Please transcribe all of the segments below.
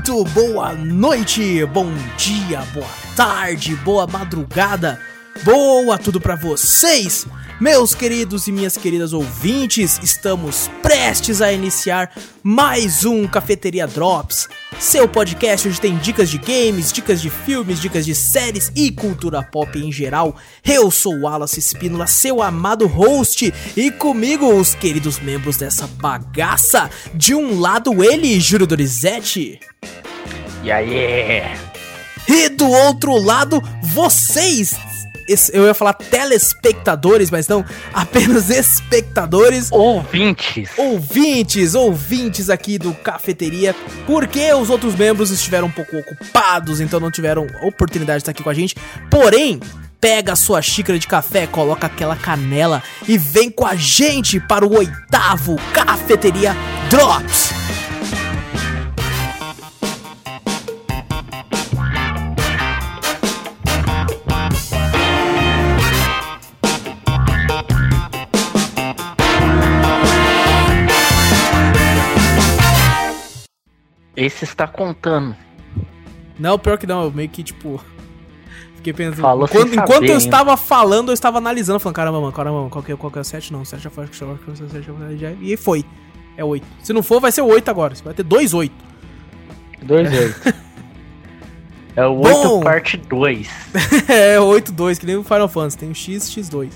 Muito boa noite, bom dia, boa tarde, boa madrugada, boa tudo para vocês. Meus queridos e minhas queridas ouvintes, estamos prestes a iniciar mais um Cafeteria Drops, seu podcast onde tem dicas de games, dicas de filmes, dicas de séries e cultura pop em geral. Eu sou o Wallace Espínola, seu amado host, e comigo os queridos membros dessa bagaça. De um lado ele, Júlio Dorizete. E aí? E do outro lado, vocês, eu ia falar telespectadores, mas não, apenas espectadores. Ouvintes. Ouvintes, ouvintes aqui do Cafeteria, porque os outros membros estiveram um pouco ocupados, então não tiveram oportunidade de estar aqui com a gente. Porém, pega a sua xícara de café, coloca aquela canela e vem com a gente para o oitavo Cafeteria Drops. Esse está contando. Não, pior que não, eu meio que tipo. Fiquei pensando. Falou enquanto, enquanto saber, eu estava falando, eu estava analisando, falando, caramba, mano, caramba, mano, qual que, é- qual que é o 7? Não, o 7 já foi, já foi, já foi, já- E foi. É 8. Se não for, vai ser 8 agora. Vai ter 2 8. 2-8. é o Bom. 8 parte 2. é 8 2, que nem o Final Fantasy. Tem o X, X2.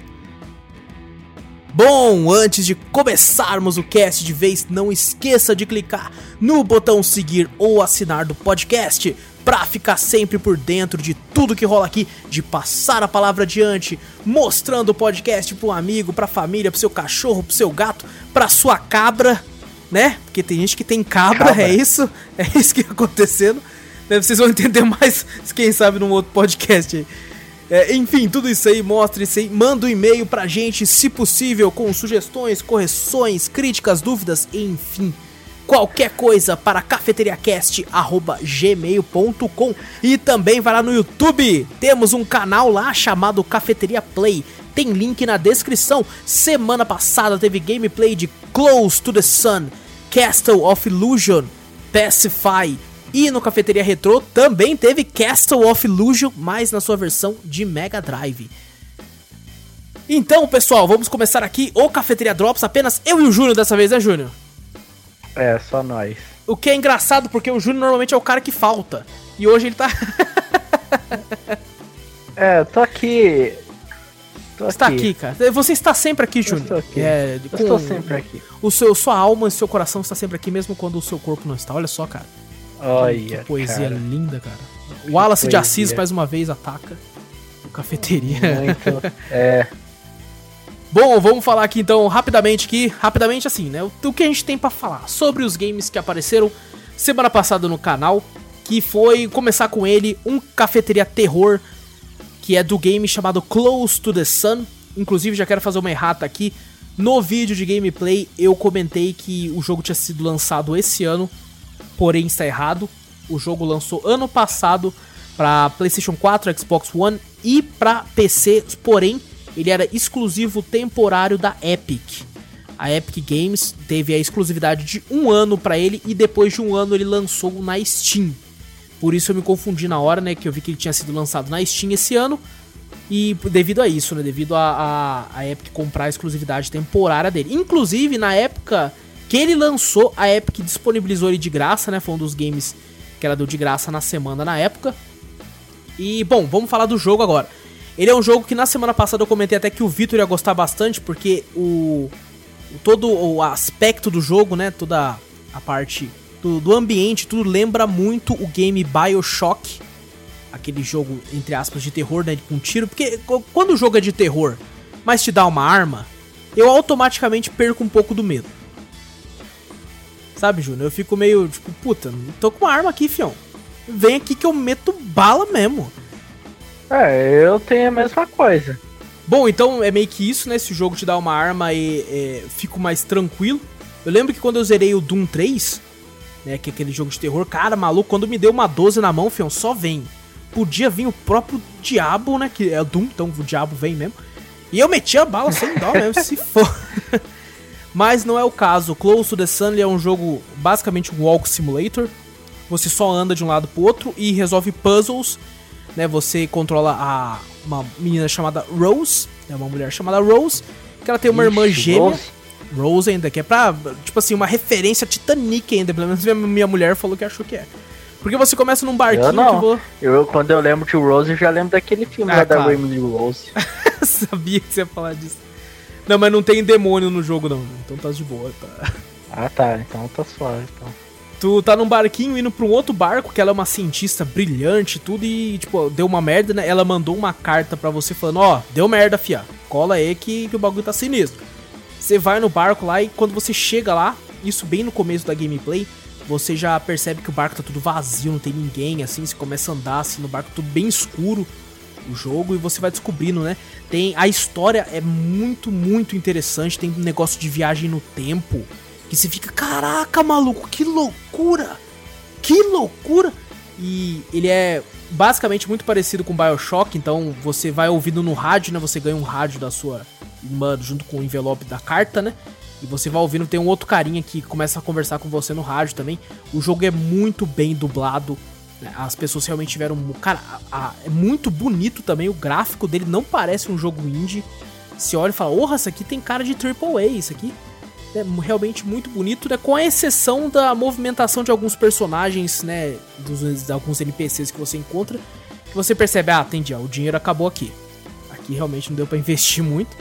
Bom, antes de começarmos o cast de vez, não esqueça de clicar no botão seguir ou assinar do podcast para ficar sempre por dentro de tudo que rola aqui, de passar a palavra adiante, mostrando o podcast para um amigo, para família, para seu cachorro, para seu gato, para sua cabra, né? Porque tem gente que tem cabra, Cabra. é isso, é isso que tá acontecendo. Né, Vocês vão entender mais, quem sabe, num outro podcast aí. É, enfim, tudo isso aí, mostra isso aí, manda um e-mail pra gente, se possível, com sugestões, correções, críticas, dúvidas, enfim. Qualquer coisa para cafeteriacast.gmail.com E também vai lá no YouTube. Temos um canal lá chamado Cafeteria Play. Tem link na descrição. Semana passada teve gameplay de Close to the Sun, Castle of Illusion, Pacify. E no Cafeteria Retro também teve Castle of Illusion, mas na sua versão de Mega Drive. Então, pessoal, vamos começar aqui o Cafeteria Drops, apenas eu e o Júnior dessa vez, né, Júnior? É, só nós. O que é engraçado porque o Júnior normalmente é o cara que falta. E hoje ele tá É, eu tô aqui. Tô está aqui, cara. Você está sempre aqui, Júnior. estou aqui. É, Eu com- estou sempre aqui. O seu, sua alma e seu coração está sempre aqui, mesmo quando o seu corpo não está. Olha só, cara. Olha. que poesia cara. linda, cara. O Wallace de. Assis mais uma vez ataca o cafeteria. Muito. É. Bom, vamos falar aqui então rapidamente aqui, rapidamente assim, né? O, que a gente tem pra falar sobre os games que apareceram semana passada no canal, que foi começar com ele um cafeteria terror que é do game chamado Close to the Sun. Inclusive já quero fazer uma errata aqui. No vídeo de gameplay eu comentei que o jogo tinha sido lançado esse ano, porém está errado. O jogo lançou ano passado para PlayStation 4, Xbox One e para PC, porém ele era exclusivo temporário da Epic. A Epic Games teve a exclusividade de um ano para ele e depois de um ano ele lançou na Steam. Por isso eu me confundi na hora, né? Que eu vi que ele tinha sido lançado na Steam esse ano. E devido a isso, né? Devido a, a, a Epic comprar a exclusividade temporária dele. Inclusive, na época que ele lançou, a Epic disponibilizou ele de graça, né? Foi um dos games que ela deu de graça na semana na época. E, bom, vamos falar do jogo agora. Ele é um jogo que na semana passada eu comentei até que o Vitor ia gostar bastante, porque o, todo o aspecto do jogo, né? Toda a parte do, do ambiente, tudo lembra muito o game Bioshock. Aquele jogo, entre aspas, de terror, né? Com tiro. Porque quando o jogo é de terror, mas te dá uma arma, eu automaticamente perco um pouco do medo. Sabe, Júnior? Eu fico meio, tipo, puta, tô com uma arma aqui, fião. Vem aqui que eu meto bala mesmo. É, eu tenho a mesma coisa. Bom, então é meio que isso, né? Se o jogo te dá uma arma e é, fico mais tranquilo. Eu lembro que quando eu zerei o Doom 3, né? Que é aquele jogo de terror, cara, maluco, quando me deu uma 12 na mão, fião, só vem. Podia vir o próprio diabo, né? Que é o Doom, então o diabo vem mesmo. E eu meti a bala sem dó mesmo, se for. Mas não é o caso. Close to the Sun é um jogo basicamente um walk simulator. você só anda de um lado pro outro e resolve puzzles, né? Você controla a uma menina chamada Rose, é uma mulher chamada Rose, que ela tem uma irmã Ixi, gêmea. Rose. Rose ainda, que é pra, tipo assim, uma referência Titanic ainda, pelo menos minha, minha mulher falou que achou que é. Porque você começa num barquinho Eu não. vou... Eu, quando eu lembro de Rose, eu já lembro daquele filme Ah, lá da claro. Emily Rose. Sabia que você ia falar disso. Não, mas não tem demônio no jogo não, então tá de boa, tá. Ah, tá. Então tá suave. Então. Tu tá num barquinho indo pra um outro barco, que ela é uma cientista brilhante e tudo, e, tipo, deu uma merda, né? Ela mandou uma carta pra você falando, ó, deu merda, fia. Cola aí que, que o bagulho tá sinistro. Você vai no barco lá e quando você chega lá, isso bem no começo da gameplay, você já percebe que o barco tá tudo vazio, não tem ninguém, assim, você começa a andar assim no barco, tudo bem escuro o jogo e você vai descobrindo, né? Tem a história é muito, muito interessante, tem um negócio de viagem no tempo que você fica, caraca, maluco, que loucura! Que loucura! E ele é basicamente muito parecido com BioShock, então você vai ouvindo no rádio, né? Você ganha um rádio da sua irmã junto com o envelope da carta, né? E você vai ouvindo, tem um outro carinha que começa a conversar com você no rádio também. O jogo é muito bem dublado. As pessoas realmente tiveram. Cara, a- a- é muito bonito também. O gráfico dele não parece um jogo indie. Se olha e fala, porra, isso aqui tem cara de AAA, isso aqui é realmente muito bonito, né? Com a exceção da movimentação de alguns personagens, né? Dos, de alguns NPCs que você encontra. Que você percebe, ah, entendi, ó, o dinheiro acabou aqui. Aqui realmente não deu pra investir muito.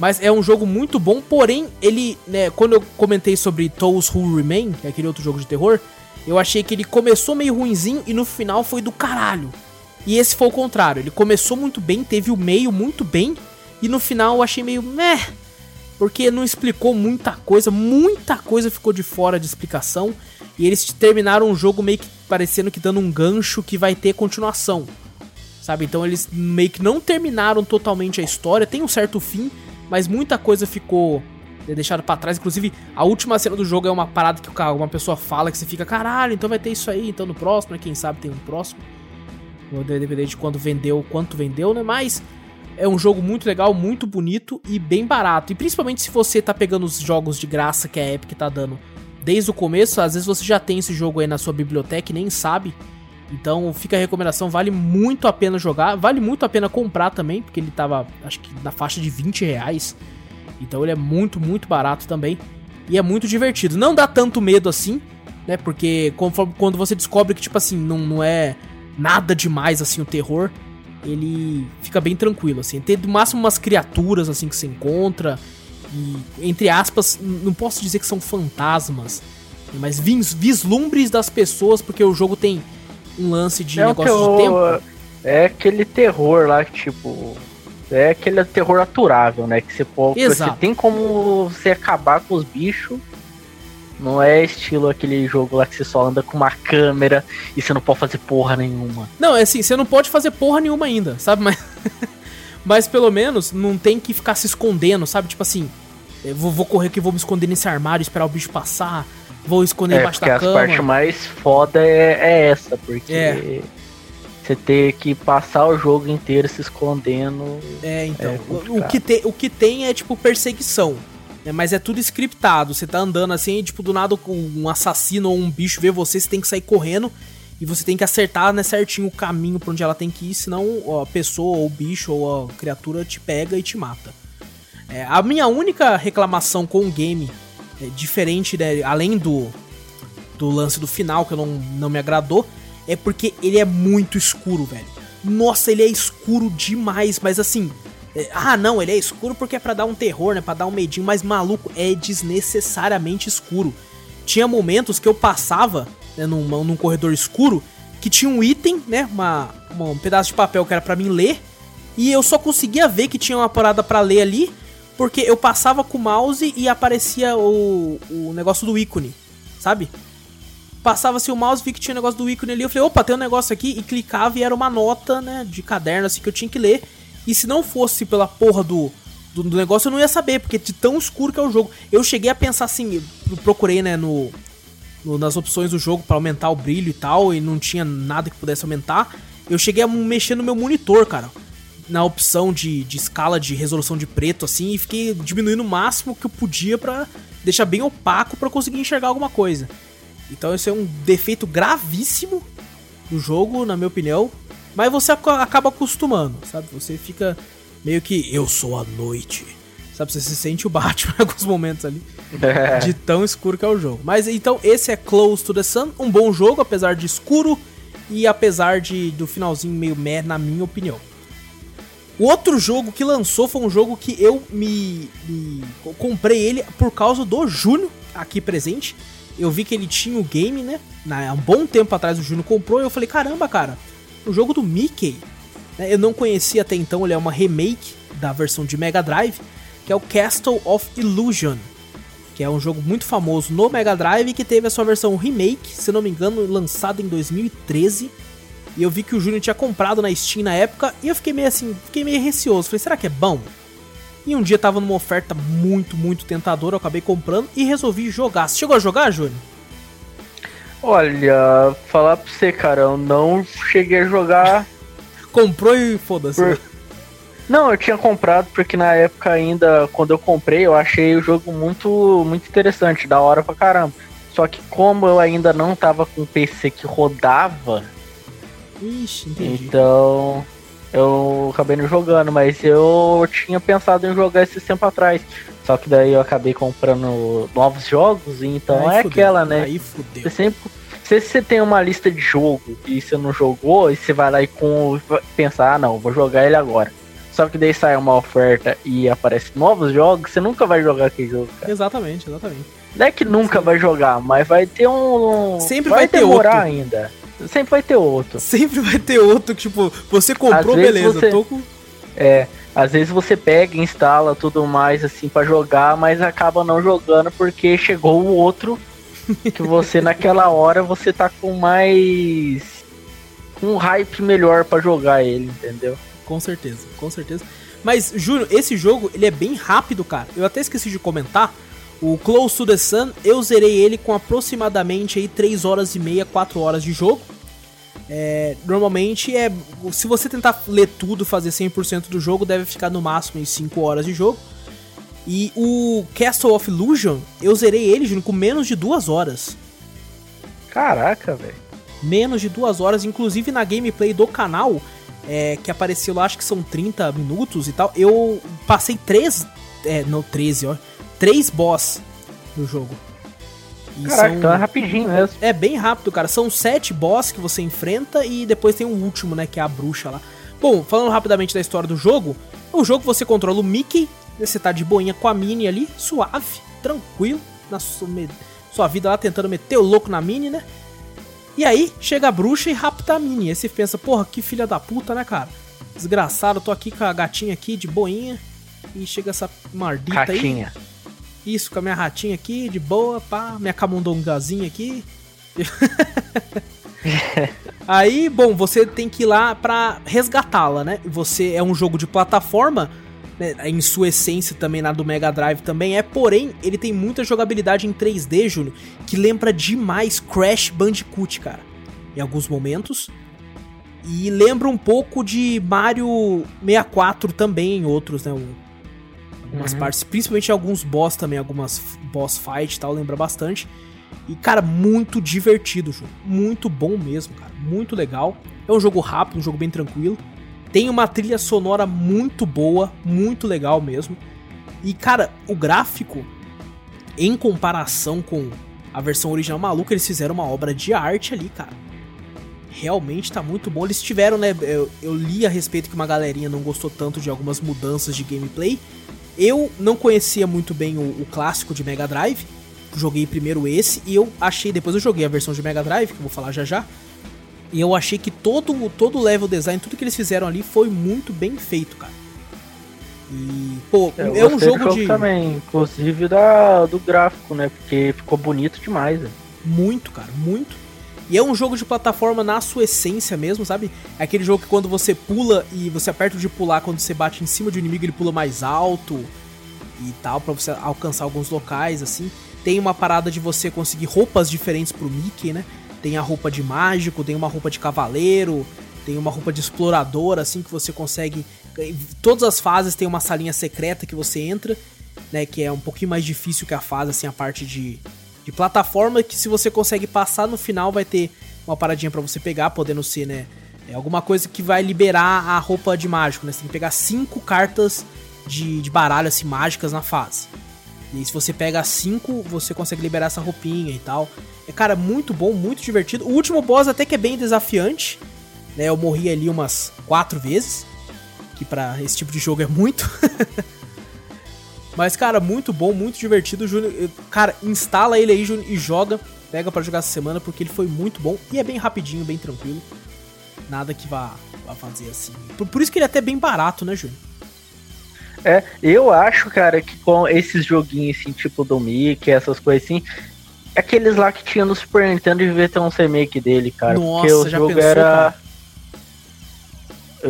Mas é um jogo muito bom, porém, ele, né, quando eu comentei sobre Those Who Remain, que é aquele outro jogo de terror, eu achei que ele começou meio ruinzinho e no final foi do caralho. E esse foi o contrário, ele começou muito bem, teve o meio muito bem, e no final eu achei meio meh, porque não explicou muita coisa, muita coisa ficou de fora de explicação, e eles terminaram o jogo meio que parecendo que dando um gancho que vai ter continuação. Sabe? Então eles meio que não terminaram totalmente a história, tem um certo fim, mas muita coisa ficou deixada pra trás. Inclusive, a última cena do jogo é uma parada que uma pessoa fala que você fica, caralho, então vai ter isso aí, então no próximo, né? Quem sabe tem um próximo. Vai depender de quando vendeu, quanto vendeu, né? Mas é um jogo muito legal, muito bonito e bem barato. E principalmente se você tá pegando os jogos de graça que a Epic tá dando desde o começo, às vezes você já tem esse jogo aí na sua biblioteca e nem sabe. Então fica a recomendação, vale muito a pena jogar, vale muito a pena comprar também, porque ele tava, acho que na faixa de 20 reais. Então ele é muito, muito barato também. E é muito divertido. Não dá tanto medo assim, né? Porque conforme, quando você descobre que, tipo assim, não, não é nada demais assim o terror, ele fica bem tranquilo, assim. Tem no máximo umas criaturas assim que você encontra. E, entre aspas, não posso dizer que são fantasmas, mas vis- vislumbres das pessoas, porque o jogo tem um lance de é, negócio de tempo. é aquele terror lá que, tipo. É aquele terror aturável, né? Que você, pode, Exato. você tem como você acabar com os bichos. Não é estilo aquele jogo lá que você só anda com uma câmera e você não pode fazer porra nenhuma. Não, é assim, você não pode fazer porra nenhuma ainda, sabe? Mas, mas pelo menos não tem que ficar se escondendo, sabe? Tipo assim, eu vou, vou correr aqui, vou me esconder nesse armário, esperar o bicho passar, vou esconder É, embaixo da cama. partes mais foda é, é essa, porque É. você ter que passar o jogo inteiro se escondendo. É, então. É o, que te, o que tem é, tipo, perseguição. né? Mas é tudo scriptado. Você tá andando assim, e, tipo, do nada um assassino ou um bicho vê você, você tem que sair correndo. E você tem que acertar né, certinho o caminho pra onde ela tem que ir, senão a pessoa, ou o bicho, ou a criatura te pega e te mata. É, a minha única reclamação com o game, é, diferente, né, além do, do lance do final, que não, não me agradou, é porque ele é muito escuro, velho. Nossa, ele é escuro demais, mas assim. é, ah, não, ele é escuro porque é pra dar um terror, né? Pra dar um medinho, mas maluco, é desnecessariamente escuro. Tinha momentos que eu passava né, num, num corredor escuro que tinha um item, né? Uma, uma- um pedaço de papel que era pra mim ler. E eu só conseguia ver que tinha uma parada pra ler ali porque eu passava com o mouse e aparecia o, o negócio do ícone, sabe? Passava-se o mouse, vi que tinha um negócio do ícone ali, eu falei, opa, tem um negócio aqui, e clicava e era uma nota, né, de caderno, assim, que eu tinha que ler. E se não fosse pela porra do, do, do negócio, eu não ia saber, porque de tão escuro que é o jogo. Eu cheguei a pensar assim, procurei, né, no, no- nas opções do jogo pra aumentar o brilho e tal, e não tinha nada que pudesse aumentar. Eu cheguei a mexer no meu monitor, cara. Na opção de, de escala de resolução de preto, assim, e fiquei diminuindo o máximo que eu podia pra deixar bem opaco pra conseguir enxergar alguma coisa. Então isso é um defeito gravíssimo do jogo, na minha opinião. Mas você acaba acostumando, sabe? Você fica meio que eu sou a noite. Sabe, você se sente o Batman em alguns momentos ali. É. De tão escuro que é o jogo. Mas então, esse é Close to the Sun. Um bom jogo, apesar de escuro. E apesar de do finalzinho meio meh, na minha opinião. O outro jogo que lançou foi um jogo que eu me, me comprei ele por causa do Júnior aqui presente. Eu vi que ele tinha o game, né? Há um bom tempo atrás o Júnior comprou e eu falei, caramba, cara, o jogo do Mickey. Né, eu não conhecia até então, ele é uma remake da versão de Mega Drive, que é o Castle of Illusion. Que é um jogo muito famoso no Mega Drive que teve a sua versão remake, se não me engano, lançada em 2013. E eu vi que o Júnior tinha comprado na Steam na época e eu fiquei meio assim, fiquei meio receoso. Falei, será que é bom? E um dia tava numa oferta muito, muito tentadora, eu acabei comprando e resolvi jogar. Você chegou a jogar, Júnior? Olha, falar pra você, cara, eu não cheguei a jogar. Comprou e foda-se. Por... Não, eu tinha comprado porque na época ainda, quando eu comprei, eu achei o jogo muito, muito interessante, da hora pra caramba. Só que como eu ainda não tava com um PC que rodava, Ixi, entendi. Então, eu acabei não jogando, mas eu tinha pensado em jogar esse tempo atrás. Só que daí eu acabei comprando novos jogos, então aí é fudeu, aquela, né? Aí fudeu. Você sempre. Se você tem uma lista de jogo e você não jogou, e você vai lá e com, pensar, ah não, vou jogar ele agora. Só que daí sai uma oferta e aparece novos jogos, você nunca vai jogar aquele jogo, cara. Exatamente, exatamente. Não é que nunca Sim. vai jogar, mas vai ter um. Sempre vai, vai demorar outro. ainda. Sempre vai ter outro. Sempre vai ter outro tipo, você comprou, beleza, você... tô com. É, às vezes você pega, instala tudo mais assim para jogar, mas acaba não jogando porque chegou o outro que você naquela hora você tá com mais um hype melhor para jogar ele, entendeu? Com certeza, com certeza. Mas, Júnior, esse jogo, ele é bem rápido, cara. Eu até esqueci de comentar. O Close to the Sun, eu zerei ele com aproximadamente aí 3 horas e meia, 4 horas de jogo. É, normalmente é. Se você tentar ler tudo, fazer 100% do jogo, deve ficar no máximo em 5 horas de jogo. E o Castle of Illusion, eu zerei ele, Júnior, com menos de 2 horas. Caraca, velho. Menos de 2 horas, inclusive na gameplay do canal, é, que apareceu lá, acho que são 30 minutos e tal. Eu passei 3. É, não, 13, ó. 3 boss no jogo. E Caraca, são... então é rapidinho mesmo. É bem rápido, cara. São sete boss que você enfrenta e depois tem o último, né? Que é a bruxa lá. Bom, falando rapidamente da história do jogo. O jogo você controla o Mickey. Né, você tá de boinha com a Minnie ali, suave, tranquilo, na sua, sua vida lá tentando meter o louco na Minnie, né? E aí chega a bruxa e rapta a Minnie. Aí você pensa, porra, que filha da puta, né, cara? Desgraçado, tô aqui com a gatinha aqui de boinha. E chega essa mardita Gatinha. aí. Isso, com a minha ratinha aqui, de boa, pá, minha camundongazinha aqui. Aí, bom, você tem que ir lá pra resgatá-la, né? Você é um jogo de plataforma, né? em sua essência também na do Mega Drive também é, porém, ele tem muita jogabilidade em 3D, Júnior, que lembra demais Crash Bandicoot, cara. Em alguns momentos. E lembra um pouco de Mario 64 também em outros, né? Algumas uhum. partes, principalmente alguns boss também, algumas boss fight e tal, lembra bastante. E, cara, muito divertido o jogo. Muito bom mesmo, cara. Muito legal. É um jogo rápido, um jogo bem tranquilo. Tem uma trilha sonora muito boa, muito legal mesmo. E, cara, o gráfico, em comparação com a versão original maluca, eles fizeram uma obra de arte ali, cara. Realmente tá muito bom. Eles tiveram, né? Eu, eu li a respeito que uma galerinha não gostou tanto de algumas mudanças de gameplay. Eu não conhecia muito bem o, o, clássico de Mega Drive. Joguei primeiro esse e eu achei. Depois eu joguei a versão de Mega Drive, que eu vou falar já já. E eu achei que todo, todo o level design, tudo que eles fizeram ali foi muito bem feito, cara. E, pô, eu é um jogo de. também, inclusive da, do gráfico, né? Porque ficou bonito demais. Né? Muito, cara, muito. E é um jogo de plataforma na sua essência mesmo, sabe? É aquele jogo que quando você pula e você aperta o de pular, quando você bate em cima de um inimigo, ele pula mais alto e tal, para você alcançar alguns locais, assim. Tem uma parada de você conseguir roupas diferentes pro Mickey, né? Tem a roupa de mágico, tem uma roupa de cavaleiro, tem uma roupa de explorador, assim, que você consegue. Todas as fases tem uma salinha secreta que você entra, né? Que é um pouquinho mais difícil que a fase, assim, a parte de de plataforma que se você consegue passar no final vai ter uma paradinha para você pegar, podendo ser, né? É alguma coisa que vai liberar a roupa de mágico, né? Você tem que pegar cinco cartas de, de baralho, assim, mágicas na fase. E aí, se você pega cinco, você consegue liberar essa roupinha e tal. É, cara, muito bom, muito divertido. O último boss até que é bem desafiante, né? Eu morri ali umas quatro vezes, que para esse tipo de jogo é muito. Mas, cara, muito bom, muito divertido. Júnior, cara, instala ele aí Júnior, e joga. Pega para jogar essa semana, porque ele foi muito bom e é bem rapidinho, bem tranquilo. Nada que vá, vá fazer assim. Por, por isso que ele é até bem barato, né, Júnior? É, eu acho, cara, que com esses joguinhos assim, tipo do Mickey, essas coisas assim, aqueles lá que tinha no Super Nintendo devia ter um remake dele, cara. Nossa, porque o jogo pensou, era. Cara?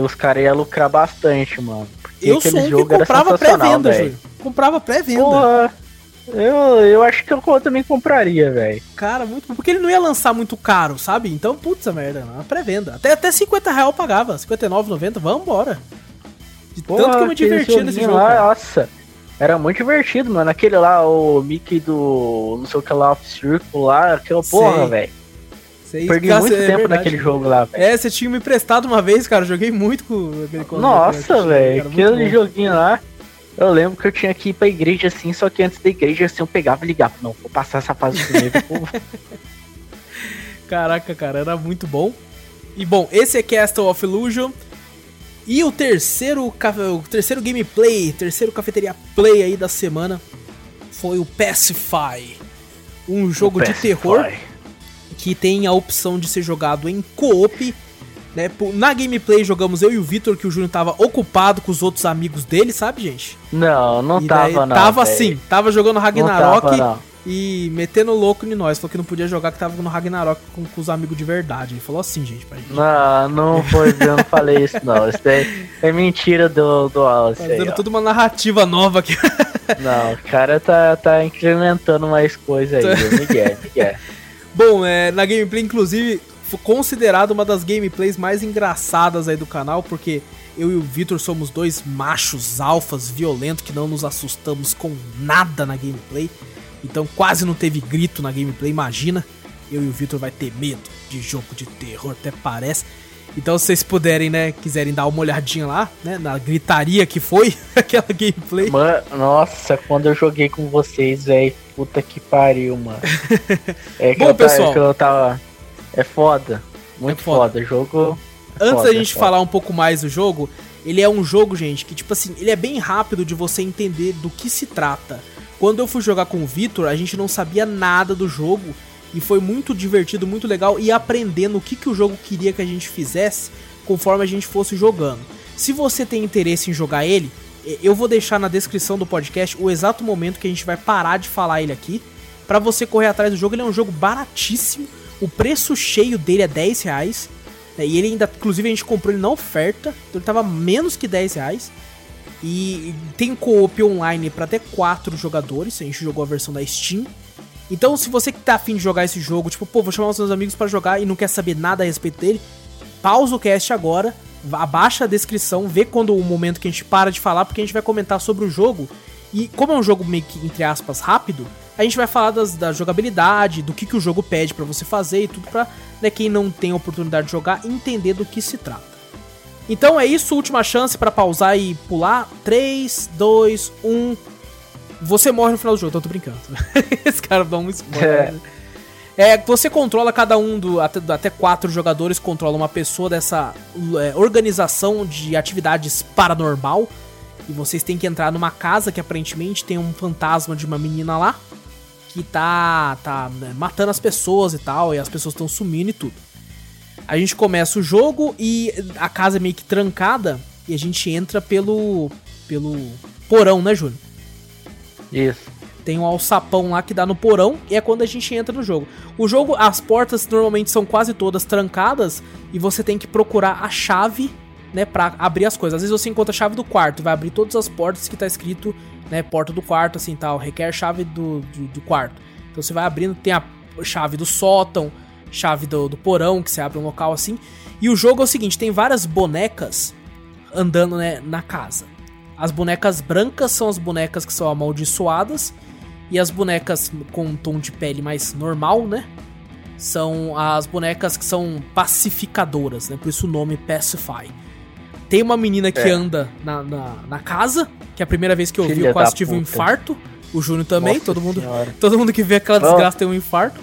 Os caras iam lucrar bastante, mano. Eu sou um que comprava pré-venda, Júlio. Comprava pré-venda. Eu, eu acho que eu também compraria, velho. Cara, muito Porque ele não ia lançar muito caro, sabe? Então, putz, merda, na pré-venda. Até, até 50 real eu pagava, 59,90, vambora. De Porra, tanto que eu me divertia nesse jogo. Lá, nossa, era muito divertido, mano. Aquele lá, o Mickey do. não sei o que lá, Off Circle lá, aquela porra, velho. Perdi muito é tempo verdade. naquele jogo lá, velho. É, você tinha me emprestado uma vez, cara. Joguei muito com aquele Nossa, velho. Aquele joguinho lá. Eu lembro que eu tinha que ir pra igreja assim, só que antes da igreja assim eu pegava e ligava. Não, vou passar essa fase primeiro. Caraca, cara, era muito bom. E bom, esse é Castle of Illusion. E o terceiro, o terceiro gameplay, terceiro cafeteria play aí da semana foi o Pacify. Um jogo de terror que tem a opção de ser jogado em co-op. Né? Na gameplay jogamos eu e o Vitor, que o Júnior tava ocupado com os outros amigos dele, sabe, gente? Não, não e tava, não. Tava véio. sim, tava jogando Ragnarok. Não tava, não e metendo louco em nós. Falou que não podia jogar, que tava no Ragnarok com, com os amigos de verdade. Ele falou assim, gente, pra gente. Não, não foi, eu não falei isso, não. Isso é, é mentira do, do Alice. Tá dando tudo uma narrativa nova aqui. Não, o cara tá, tá incrementando mais coisa aí, Miguel, Miguel. Bom, é, na gameplay, inclusive, considerado uma das gameplays mais engraçadas aí do canal, porque eu e o Victor somos dois machos alfas violentos que não nos assustamos com nada na gameplay. Então quase não teve grito na gameplay, imagina. Eu e o Victor vai ter medo de jogo de terror, até parece. Então se vocês puderem, né, quiserem dar uma olhadinha lá, né, na gritaria que foi aquela gameplay. Mano, nossa, quando eu joguei com vocês, velho, puta que pariu, mano. É que Bom, eu pessoal, é que eu tava é foda. Muito é foda. foda. Jogo é Antes foda, da gente é falar um pouco mais do jogo, ele é um jogo, gente, que tipo assim, ele é bem rápido de você entender do que se trata. Quando eu fui jogar com o Vitor, a gente não sabia nada do jogo e foi muito divertido, muito legal e aprendendo o que, que o jogo queria que a gente fizesse conforme a gente fosse jogando. Se você tem interesse em jogar ele, eu vou deixar na descrição do podcast o exato momento que a gente vai parar de falar ele aqui para você correr atrás do jogo. Ele é um jogo baratíssimo, o preço cheio dele é 10 reais. Né, e ele ainda, inclusive, a gente comprou ele na oferta, então ele tava menos que 10 reais. E tem co-op online para até 4 jogadores. A gente jogou a versão da Steam. Então, se você que tá afim de jogar esse jogo, tipo, pô, vou chamar os meus amigos para jogar e não quer saber nada a respeito dele, pausa o cast agora, abaixa a descrição, vê quando o momento que a gente para de falar, porque a gente vai comentar sobre o jogo. E como é um jogo meio que, entre aspas, rápido, a gente vai falar das, da jogabilidade, do que, que o jogo pede para você fazer e tudo pra né, quem não tem a oportunidade de jogar entender do que se trata. Então é isso, última chance para pausar e pular. 3, 2, 1. Você morre no final do jogo, tô brincando. Esse cara dá um spoiler. É. é, você controla cada um do. Até, até quatro jogadores controla uma pessoa dessa é, organização de atividades paranormal. E vocês têm que entrar numa casa que aparentemente tem um fantasma de uma menina lá. Que tá, tá né, matando as pessoas e tal. E as pessoas estão sumindo e tudo. A gente começa o jogo e a casa é meio que trancada e a gente entra pelo pelo porão, né, Júnior? Isso. Tem um alçapão lá que dá no porão e é quando a gente entra no jogo. O jogo, as portas normalmente são quase todas trancadas e você tem que procurar a chave, né, para abrir as coisas. Às vezes você encontra a chave do quarto, vai abrir todas as portas que tá escrito, né, porta do quarto assim, tal, requer chave do, do, do quarto. Então você vai abrindo, tem a chave do sótão, chave do, do porão, que você abre um local assim. E o jogo é o seguinte: tem várias bonecas andando né, na casa. As bonecas brancas são as bonecas que são amaldiçoadas. E as bonecas com um tom de pele mais normal, né? São as bonecas que são pacificadoras, né? Por isso o nome Pacify. Tem uma menina que É. anda na, na, na casa, que é a primeira vez que eu vi, Filha eu quase tive um puta. infarto. O Júnior também, Nossa todo mundo, Senhora. todo mundo que vê aquela Ó. desgraça tem um infarto.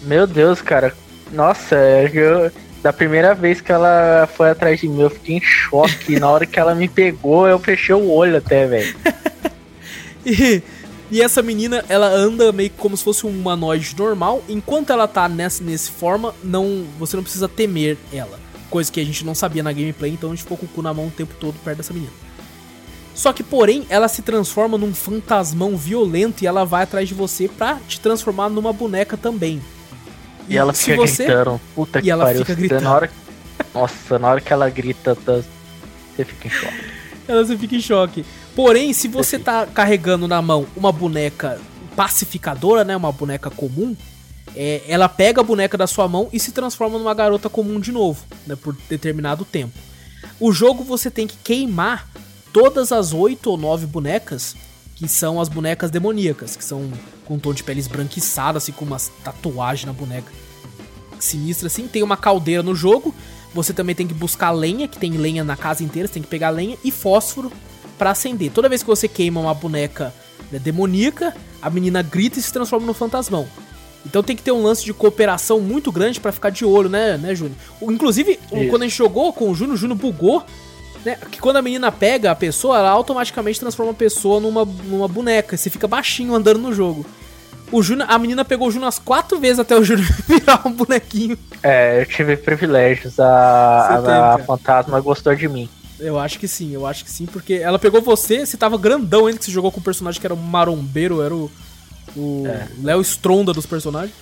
Meu Deus, cara. Nossa, eu, da primeira vez que ela foi atrás de mim, eu fiquei em choque. Na hora que ela me pegou, eu fechei o olho até, velho. E, e essa menina, ela anda meio como se fosse um humanoide normal. Enquanto ela tá nessa, nesse forma, não, você não precisa temer ela. Coisa que a gente não sabia na gameplay, então a gente ficou com o cu na mão o tempo todo perto dessa menina. Só que, porém, ela se transforma num fantasmão violento e ela vai atrás de você pra te transformar numa boneca também. E ela se fica você- gritando. Puta E que ela pariu. fica gritando. Na hora... Nossa, na hora que ela grita, tá- você fica em choque. Ela você fica em choque. Porém, se você tá carregando na mão uma boneca pacificadora, né? Uma boneca comum, é, ela pega a boneca da sua mão e se transforma numa garota comum de novo, né? Por determinado tempo. O jogo você tem que queimar todas as oito ou nove bonecas, que são as bonecas demoníacas, que são com um tom de pele esbranquiçada, assim, com umas tatuagens na boneca. Sinistra, assim. Tem uma caldeira no jogo. Você também tem que buscar lenha, que tem lenha na casa inteira, você tem que pegar lenha e fósforo pra acender. Toda vez que você queima uma boneca né, demoníaca, a menina grita e se transforma no fantasmão. Então tem que ter um lance de cooperação muito grande pra ficar de olho, né, né, Júnior? Inclusive, Isso. quando a gente jogou com o Júnior, o Júnior bugou, né? Que quando a menina pega a pessoa, ela automaticamente transforma a pessoa numa, numa boneca. Você fica baixinho andando no jogo. O Júnior, a menina pegou o Júnior umas quatro vezes até o Júnior virar um bonequinho. É, eu tive privilégios. A, tem, a, fantasma gostou de mim. Eu acho que sim, eu acho que sim, porque ela pegou você, você tava grandão ainda que você jogou com um personagem que era o marombeiro, era o. O É. Léo Stronda dos personagens.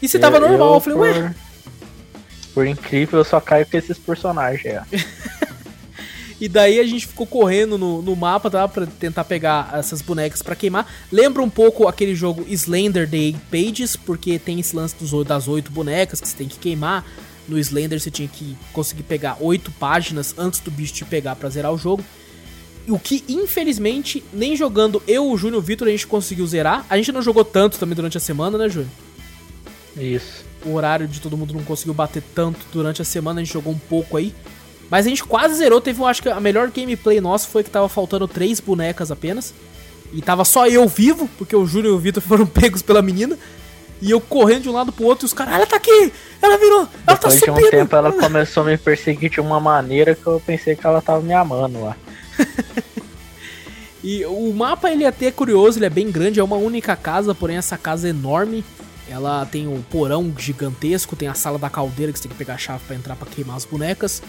E você tava normal, eu, falei, por, ué. Por incrível, eu só caio com esses personagens. É. E daí a gente ficou correndo no, no mapa, tá? Pra tentar pegar essas bonecas pra queimar. Lembra um pouco aquele jogo Slender The Eight Pages, porque tem esse lance dos, das oito bonecas que você tem que queimar. No Slender você tinha que conseguir pegar oito páginas antes do bicho te pegar pra zerar o jogo. O que, infelizmente, nem jogando eu, o Júnior e o Vitor, a gente conseguiu zerar. A gente não jogou tanto também durante a semana, né, Júnior? Isso. o horário de todo mundo não conseguiu bater tanto durante a semana, a gente jogou um pouco aí. Mas a gente quase zerou, teve, eu acho que a melhor gameplay nossa foi que tava faltando três bonecas apenas. E tava só eu vivo, porque o Júnior e o Vitor foram pegos pela menina. E eu correndo de um lado pro outro e os caras, ela tá aqui! Ela virou! Ela tá Depois de subindo! um tempo, ela começou a me perseguir de uma maneira que eu pensei que ela tava me amando lá. E o mapa ele é até curioso, ele é bem grande, é uma única casa, porém essa casa é enorme. Ela tem um porão gigantesco, tem a sala da caldeira que você tem que pegar a chave pra entrar pra queimar as bonecas.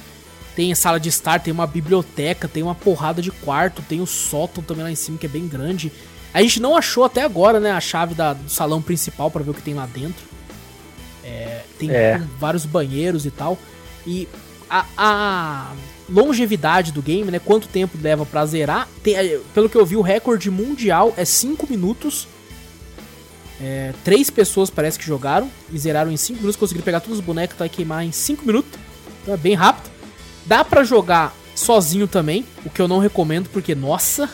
Tem a sala de estar, tem uma biblioteca, tem uma porrada de quarto, tem o sótão também lá em cima que é bem grande. A gente não achou até agora, né, a chave da- do salão principal pra ver o que tem lá dentro. É, tem É. vários banheiros e tal. E a, a longevidade do game, né? Quanto tempo leva pra zerar? tem- é, pelo que eu vi, o recorde mundial é 5 minutos. É, três pessoas parece que jogaram e zeraram em 5 minutos. Conseguiram pegar todos os bonecos e queimar em 5 minutos. Então é bem rápido. Dá pra jogar sozinho também, o que eu não recomendo, porque, nossa.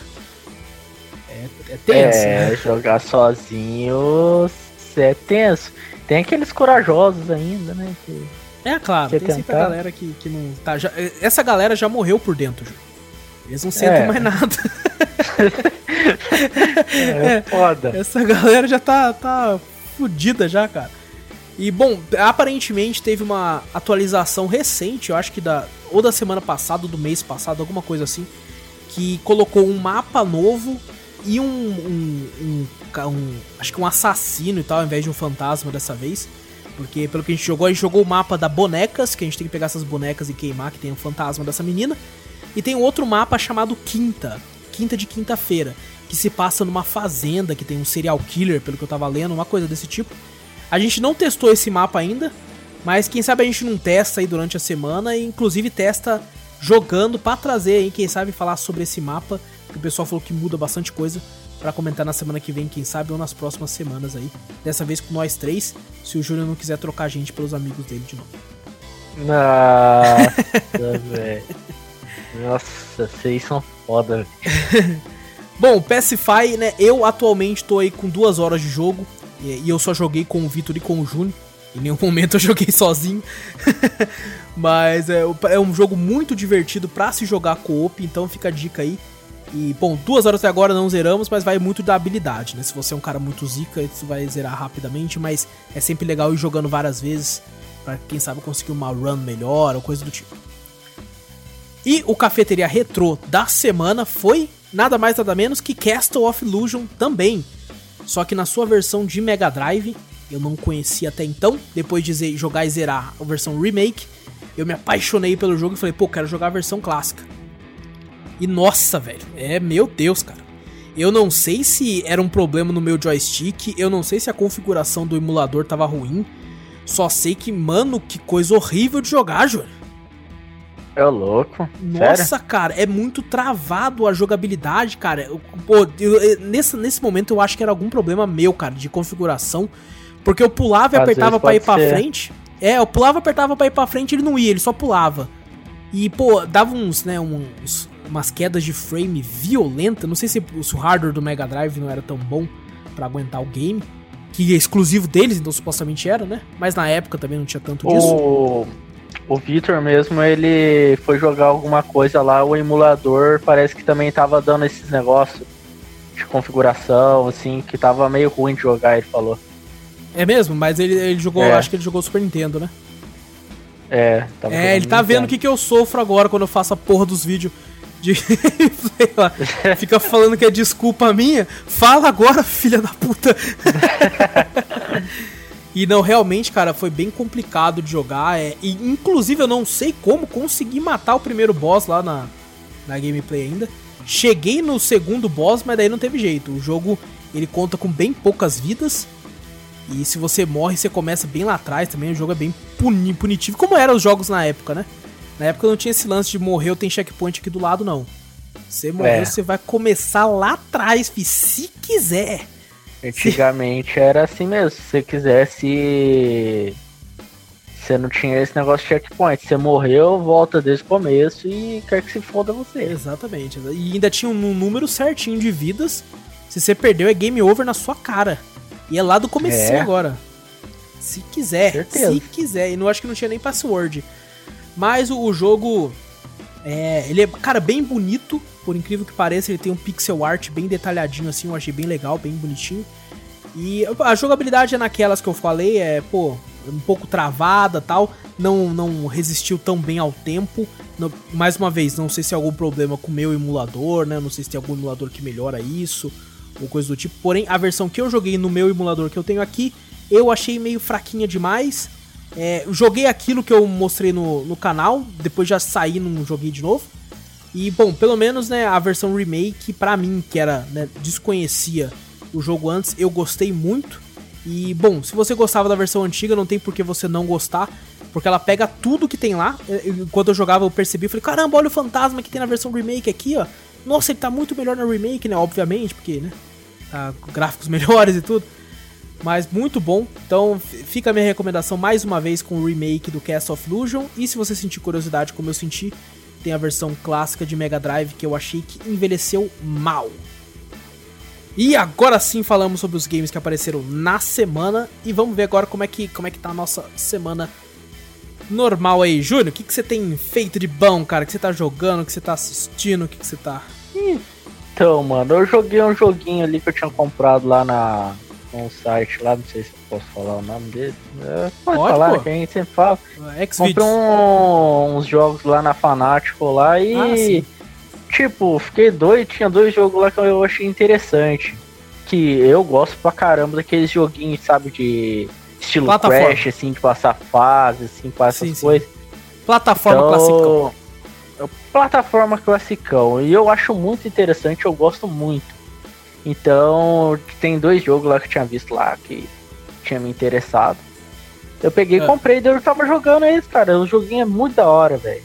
É, é tenso, é, né? jogar sozinho é tenso. Tem aqueles corajosos ainda, né? que- É, claro, Quer tem sempre a tentar? galera que, que não tá. já- essa galera já morreu por dentro, Ju. Eles não sentem É. mais nada. É, foda. Essa galera já tá, tá fudida já, cara. E bom, aparentemente teve uma atualização recente, eu acho que da ou da semana passada, ou do mês passado, alguma coisa assim, que colocou um mapa novo e um, um, um, um- acho que um assassino e tal, ao invés de um fantasma dessa vez. Porque pelo que a gente jogou, a gente jogou o mapa da bonecas, que a gente tem que pegar essas bonecas e queimar, que tem o fantasma dessa menina. E tem outro mapa chamado Quinta, Quinta de Quinta-feira, que se passa numa fazenda, que tem um serial killer, pelo que eu tava lendo, uma coisa desse tipo. A gente não testou esse mapa ainda, mas quem sabe a gente não testa aí durante a semana e inclusive testa jogando pra trazer aí, quem sabe falar sobre esse mapa, que o pessoal falou que muda bastante coisa pra comentar na semana que vem, quem sabe, ou nas próximas semanas aí. Dessa vez com nós três, se o Júnior não quiser trocar a gente pelos amigos dele de novo. Nossa, velho. Nossa, vocês são foda, velho. Bom, Pacify, né? Eu atualmente tô aí com duas horas de jogo. E eu só joguei com o Vitor e com o Júnior. Em nenhum momento eu joguei sozinho. Mas é, é, um jogo muito divertido para se jogar co-op, então fica a dica aí. E, bom, duas horas até agora não zeramos, mas vai muito da habilidade, né? Se você é um cara muito zica, isso vai zerar rapidamente, mas é sempre legal ir jogando várias vezes para quem sabe conseguir uma run melhor ou coisa do tipo. E o Cafeteria Retrô da semana foi nada mais nada menos que Castle of Illusion também. Só que na sua versão de Mega Drive, eu não conhecia até então. Depois de jogar e zerar a versão remake, eu me apaixonei pelo jogo e falei, pô, quero jogar a versão clássica. E nossa, velho, é meu Deus, cara. Eu não sei se era um problema no meu joystick, eu não sei se a configuração do emulador tava ruim. Só sei que, mano, que coisa horrível de jogar, Júlio. É louco. Nossa, Sério? cara, é muito travado a jogabilidade, cara. Pô, eu, nesse, nesse momento eu acho que era algum problema meu, cara, de configuração. Porque eu pulava e Às apertava para ir pra ser. frente. É, eu pulava e apertava pra ir pra frente ele não ia, ele só pulava. E, pô, dava uns, né, uns, umas quedas de frame violenta. Não sei se o hardware do Mega Drive não era tão bom para aguentar o game. Que é exclusivo deles, então supostamente era, né? Mas na época também não tinha tanto disso. O, o Victor mesmo, ele foi jogar alguma coisa lá, o emulador parece que também tava dando esses negócios de configuração, assim, que tava meio ruim de jogar, ele falou. É mesmo? Mas ele, ele jogou, é. acho que ele jogou Super Nintendo, né? É, é ele tá vendo o que, que eu sofro agora quando eu faço a porra dos vídeos de Fica falando que é desculpa minha. Fala agora, filha da puta. e não, realmente, cara, foi bem complicado de jogar. É, e, inclusive, eu não sei como consegui matar o primeiro boss lá na, na gameplay ainda. Cheguei no segundo boss, mas daí não teve jeito. O jogo ele conta com bem poucas vidas. E se você morre, você começa bem lá atrás também. O jogo é bem punitivo, como eram os jogos na época, né? Na época não tinha esse lance de morrer, tem checkpoint aqui do lado, não. Você morreu, é. você vai começar lá atrás, fi, se quiser. Antigamente se... era assim mesmo, se você quisesse. Você não tinha esse negócio de checkpoint. Você morreu, volta desde o começo e quer que se foda você. Exatamente. E ainda tinha um número certinho de vidas. Se você perdeu, é game over na sua cara. E é lá do comecinho é. agora. Se quiser, se quiser. E não acho que não tinha nem password. Mas o, o jogo. É, ele é, cara, bem bonito, por incrível que pareça, ele tem um pixel art bem detalhadinho assim, eu achei bem legal, bem bonitinho. E a jogabilidade é naquelas que eu falei, é, pô, um pouco travada tal, não, não resistiu tão bem ao tempo. No, mais uma vez, não sei se é algum problema com o meu emulador, né? Não sei se tem algum emulador que melhora isso, ou coisa do tipo. Porém, a versão que eu joguei no meu emulador que eu tenho aqui, eu achei meio fraquinha demais. É, joguei aquilo que eu mostrei no, no canal, depois já saí, não joguei de novo. E, bom, pelo menos, né, a versão remake, para mim, que era, né, desconhecia o jogo antes, eu gostei muito. E, bom, se você gostava da versão antiga, não tem por que você não gostar, porque ela pega tudo que tem lá. Quando eu jogava, eu percebi, falei, caramba, olha o fantasma que tem na versão remake aqui, ó. Nossa, ele tá muito melhor na remake, né, obviamente, porque, né, tá gráficos melhores e tudo. Mas muito bom. Então fica a minha recomendação mais uma vez com o remake do Cast of Illusion. E se você sentir curiosidade como eu senti, tem a versão clássica de Mega Drive que eu achei que envelheceu mal. E agora sim falamos sobre os games que apareceram na semana. E vamos ver agora como é que, como é que tá a nossa semana normal aí. Júnior, o que, que você tem feito de bom, cara? O que você tá jogando? O que você tá assistindo? O que, que você tá. Então, mano, eu joguei um joguinho ali que eu tinha comprado lá na um site lá, não sei se posso falar o nome dele. É, pode, pode falar, pô. que a gente sempre fala. É, Comprei um, uns jogos lá na Fanático lá e. Ah, tipo, fiquei doido, tinha dois jogos lá que eu achei interessante. Que eu gosto pra caramba daqueles joguinhos, sabe, de estilo Plataforma. Crash, assim, de passar fase, assim, com essas sim, coisas. Plataforma então, classicão. Plataforma classicão. E eu acho muito interessante, eu gosto muito. Então, tem dois jogos lá que eu tinha visto lá que tinha me interessado. Eu peguei e é. comprei e eu tava jogando eles, cara. O joguinho é muito da hora, velho.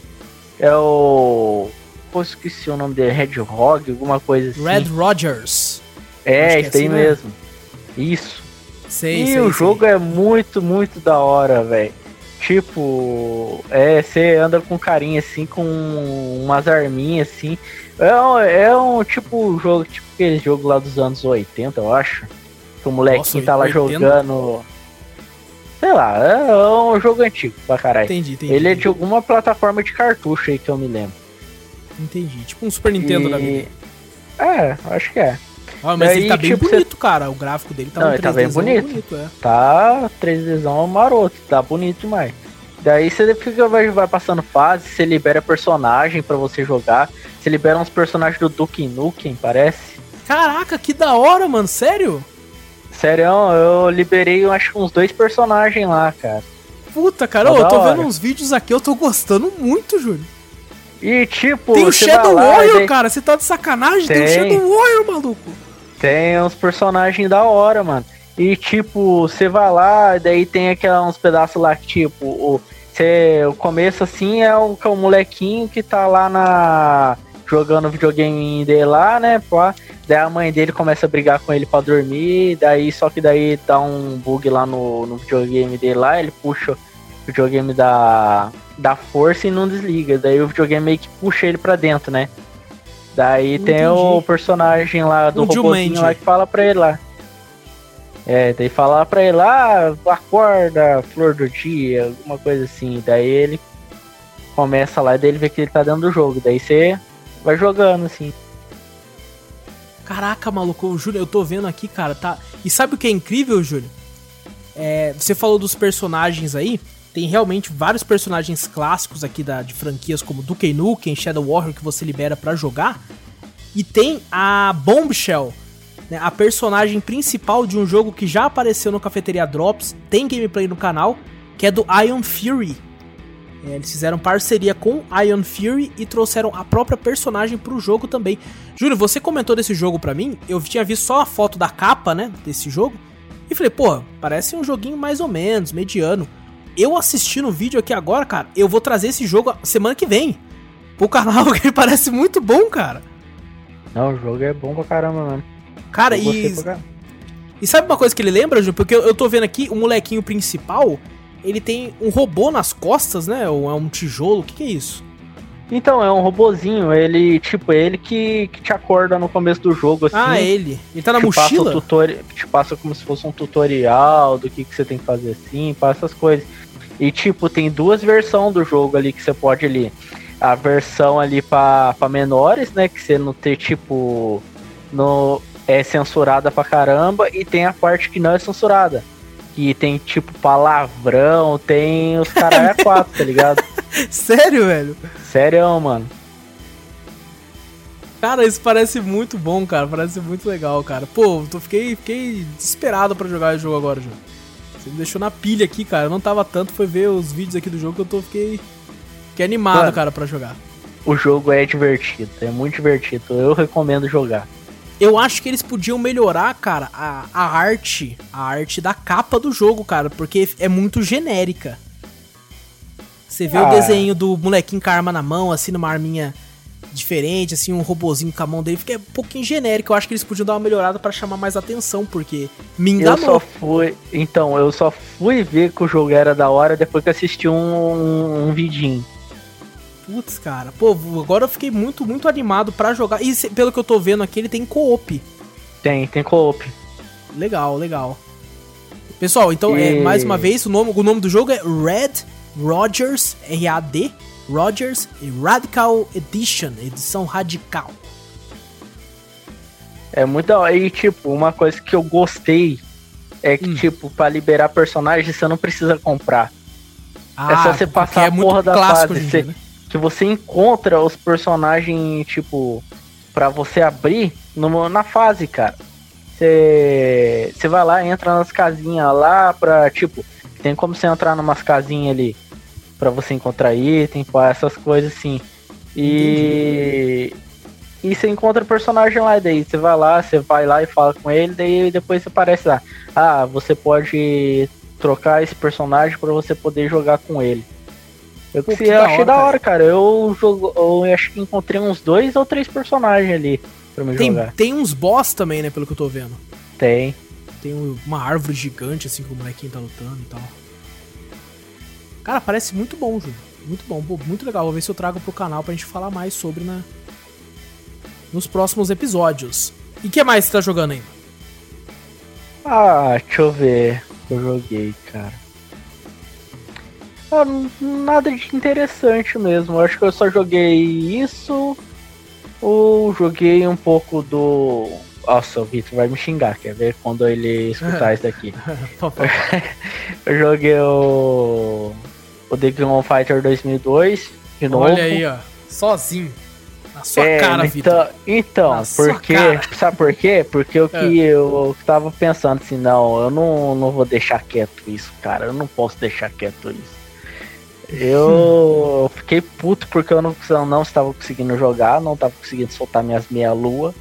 É o. Pô, esqueci o nome dele, Red Hog, alguma coisa assim. Red Rogers. É, isso é aí assim, mesmo. Né? Isso. Sei, e sei, o sei. jogo é muito, muito da hora, velho. Tipo, é, você anda com carinha assim, com umas arminhas assim. É um, é um tipo jogo, tipo aquele jogo lá dos anos 80, eu acho. Que o molequinho Nossa, tá lá 80? jogando. Sei lá, é um jogo antigo pra caralho. Entendi, entendi. Ele é de alguma plataforma de cartucho aí que eu me lembro. Entendi. Tipo um Super Nintendo e... da vida. É, acho que é. Ah, mas Daí, ele tá bem tipo, bonito, você... cara. O gráfico dele tá Não, ele tá bem bonito. bonito é. Tá 3Dzão maroto, tá bonito demais. Daí você fica, vai, vai passando fase, você libera personagem para você jogar. Você libera uns personagens do Duke Nukem, parece. Caraca, que da hora, mano. Sério? Sério, eu liberei acho uns dois personagens lá, cara. Puta, cara, tá eu tô hora. vendo uns vídeos aqui, eu tô gostando muito, Júlio. E tipo, tem o Shadow Warrior, daí... cara, você tá de sacanagem? Tem... tem o Shadow Warrior, maluco. Tem uns personagens da hora, mano. E tipo, você vai lá, daí tem aqueles uns pedaços lá que, tipo, o, cê, o começo assim é o, é o molequinho que tá lá na. jogando videogame dele lá, né? Pô, daí a mãe dele começa a brigar com ele pra dormir, daí só que daí dá um bug lá no, no videogame dele lá, ele puxa o videogame da, da força e não desliga. Daí o videogame meio que puxa ele pra dentro, né? Daí tem o personagem lá do robôzinho lá que fala pra ele lá. É, daí fala pra ele lá, ah, acorda, flor do dia, alguma coisa assim. Daí ele começa lá e daí ele vê que ele tá dentro do jogo. Daí você vai jogando, assim. Caraca, maluco, Júlio, eu tô vendo aqui, cara, tá. E sabe o que é incrível, Júlio? É, você falou dos personagens aí. Tem realmente vários personagens clássicos aqui da, de franquias como Duke Nukem, Shadow Warrior que você libera para jogar. E tem a Bombshell, né, a personagem principal de um jogo que já apareceu no Cafeteria Drops, tem gameplay no canal, que é do Iron Fury. É, eles fizeram parceria com Iron Fury e trouxeram a própria personagem pro jogo também. Júlio, você comentou desse jogo pra mim, eu tinha visto só a foto da capa, né, desse jogo, e falei, pô, parece um joguinho mais ou menos, mediano eu assistindo o vídeo aqui agora, cara, eu vou trazer esse jogo semana que vem pro canal, que parece muito bom, cara. Não, o jogo é bom pra caramba, mano. Cara, e. E sabe uma coisa que ele lembra, Ju? Porque eu, eu tô vendo aqui, o molequinho principal, ele tem um robô nas costas, né? Ou é um tijolo, o que, que é isso? Então, é um robozinho, ele, tipo, é ele que, que te acorda no começo do jogo, assim. Ah, ele. Ele tá na mochila? Passa te passa como se fosse um tutorial do que, que você tem que fazer assim, passa essas coisas. E tipo, tem duas versões do jogo ali que você pode ali. A versão ali para menores, né? Que você não ter tipo. No, é censurada pra caramba. E tem a parte que não é censurada. Que tem tipo palavrão, tem os caras é quatro, tá ligado? Sério, velho? Sério, mano. Cara, isso parece muito bom, cara. Parece muito legal, cara. Pô, tô, fiquei, fiquei desesperado para jogar esse jogo agora, João. Você me deixou na pilha aqui, cara. Eu não tava tanto, foi ver os vídeos aqui do jogo que eu tô, fiquei, fiquei animado, Mano, cara, para jogar. O jogo é divertido, é muito divertido. Eu recomendo jogar. Eu acho que eles podiam melhorar, cara, a, a arte, a arte da capa do jogo, cara, porque é muito genérica. Você vê ah. o desenho do molequinho com a arma na mão, assim, numa arminha diferente, assim, um robozinho com a mão dele, fica um pouquinho genérico. Eu acho que eles podiam dar uma melhorada para chamar mais atenção, porque me enganou. Eu só fui. Então, eu só fui ver que o jogo era da hora depois que assisti um, um vidinho. Putz, cara. Pô, agora eu fiquei muito, muito animado para jogar. E pelo que eu tô vendo aqui, ele tem co-op. Tem, tem co-op. Legal, legal. Pessoal, então, é, e... é, mais uma vez, o nome, o nome do jogo é Red Rogers, R-A-D, Rogers e Radical Edition, edição radical. É muito da E, tipo, uma coisa que eu gostei é que, hum. tipo, pra liberar personagens você não precisa comprar. Ah, é só você passar é a porra da fase. Dia, né? Que você encontra os personagens, tipo, pra você abrir no, na fase, cara. Você, vai lá, entra nas casinhas lá pra, tipo, tem como você entrar numas casinhas ali para você encontrar item, essas coisas assim. E e você encontra o personagem lá, daí você vai lá, você vai lá e fala com ele, daí depois você aparece lá. Ah, você pode trocar esse personagem para você poder jogar com ele. Eu, Pô, eu achei da hora, cara. Eu, jogo, eu acho que encontrei uns dois ou três personagens ali pra me tem, jogar. Tem uns boss também, né, pelo que eu tô vendo. Tem. Tem uma árvore gigante, assim, que o molequinho tá lutando e tal. Cara, parece muito bom, Júlio. Muito bom, muito legal. Vou ver se eu trago pro canal pra gente falar mais sobre, né? nos próximos episódios. E o que mais você tá jogando ainda? Ah, deixa eu ver. Eu joguei, cara. Ah, nada de interessante mesmo. Acho que eu só joguei isso. Ou joguei um pouco do. Nossa, o Vitor vai me xingar, quer ver quando ele escutar isso daqui. eu joguei o. O The King of Fighter 2002 de novo. Olha aí, ó. Sozinho. Na sua é, cara, então, Vitor. Então, porque. Sabe por quê? Porque o que é. eu tava pensando assim, não, eu não, não vou deixar quieto isso, cara. Eu não posso deixar quieto isso. Eu fiquei puto porque eu não, não estava conseguindo jogar, não estava conseguindo soltar minhas meia-lua,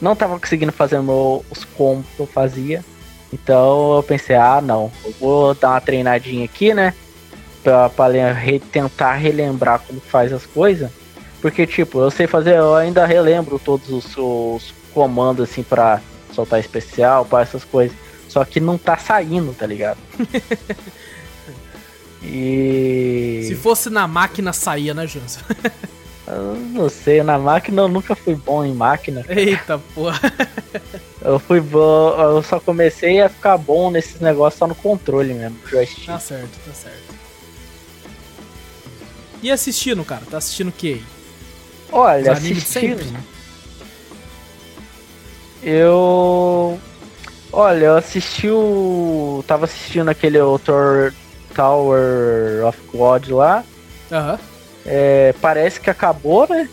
não estava conseguindo fazer meu, os combos que eu fazia. Então eu pensei, ah não, eu vou dar uma treinadinha aqui, né? Pra, pra re, tentar relembrar como faz as coisas. Porque, tipo, eu sei fazer, eu ainda relembro todos os, os comandos assim para soltar especial, para essas coisas. Só que não tá saindo, tá ligado? E. Se fosse na máquina, saía, né, Jansen? eu não sei, na máquina eu nunca fui bom em máquina. Cara. Eita porra. eu fui bom, eu só comecei a ficar bom nesses negócios só no controle mesmo, joystick. Tá certo, tá certo. E assistindo, cara? Tá assistindo o que Olha, assistindo. Sempre, né? Eu. Olha, eu assisti o. Tava assistindo aquele autor Tower of God lá. Aham. Uhum. É, parece que acabou, né?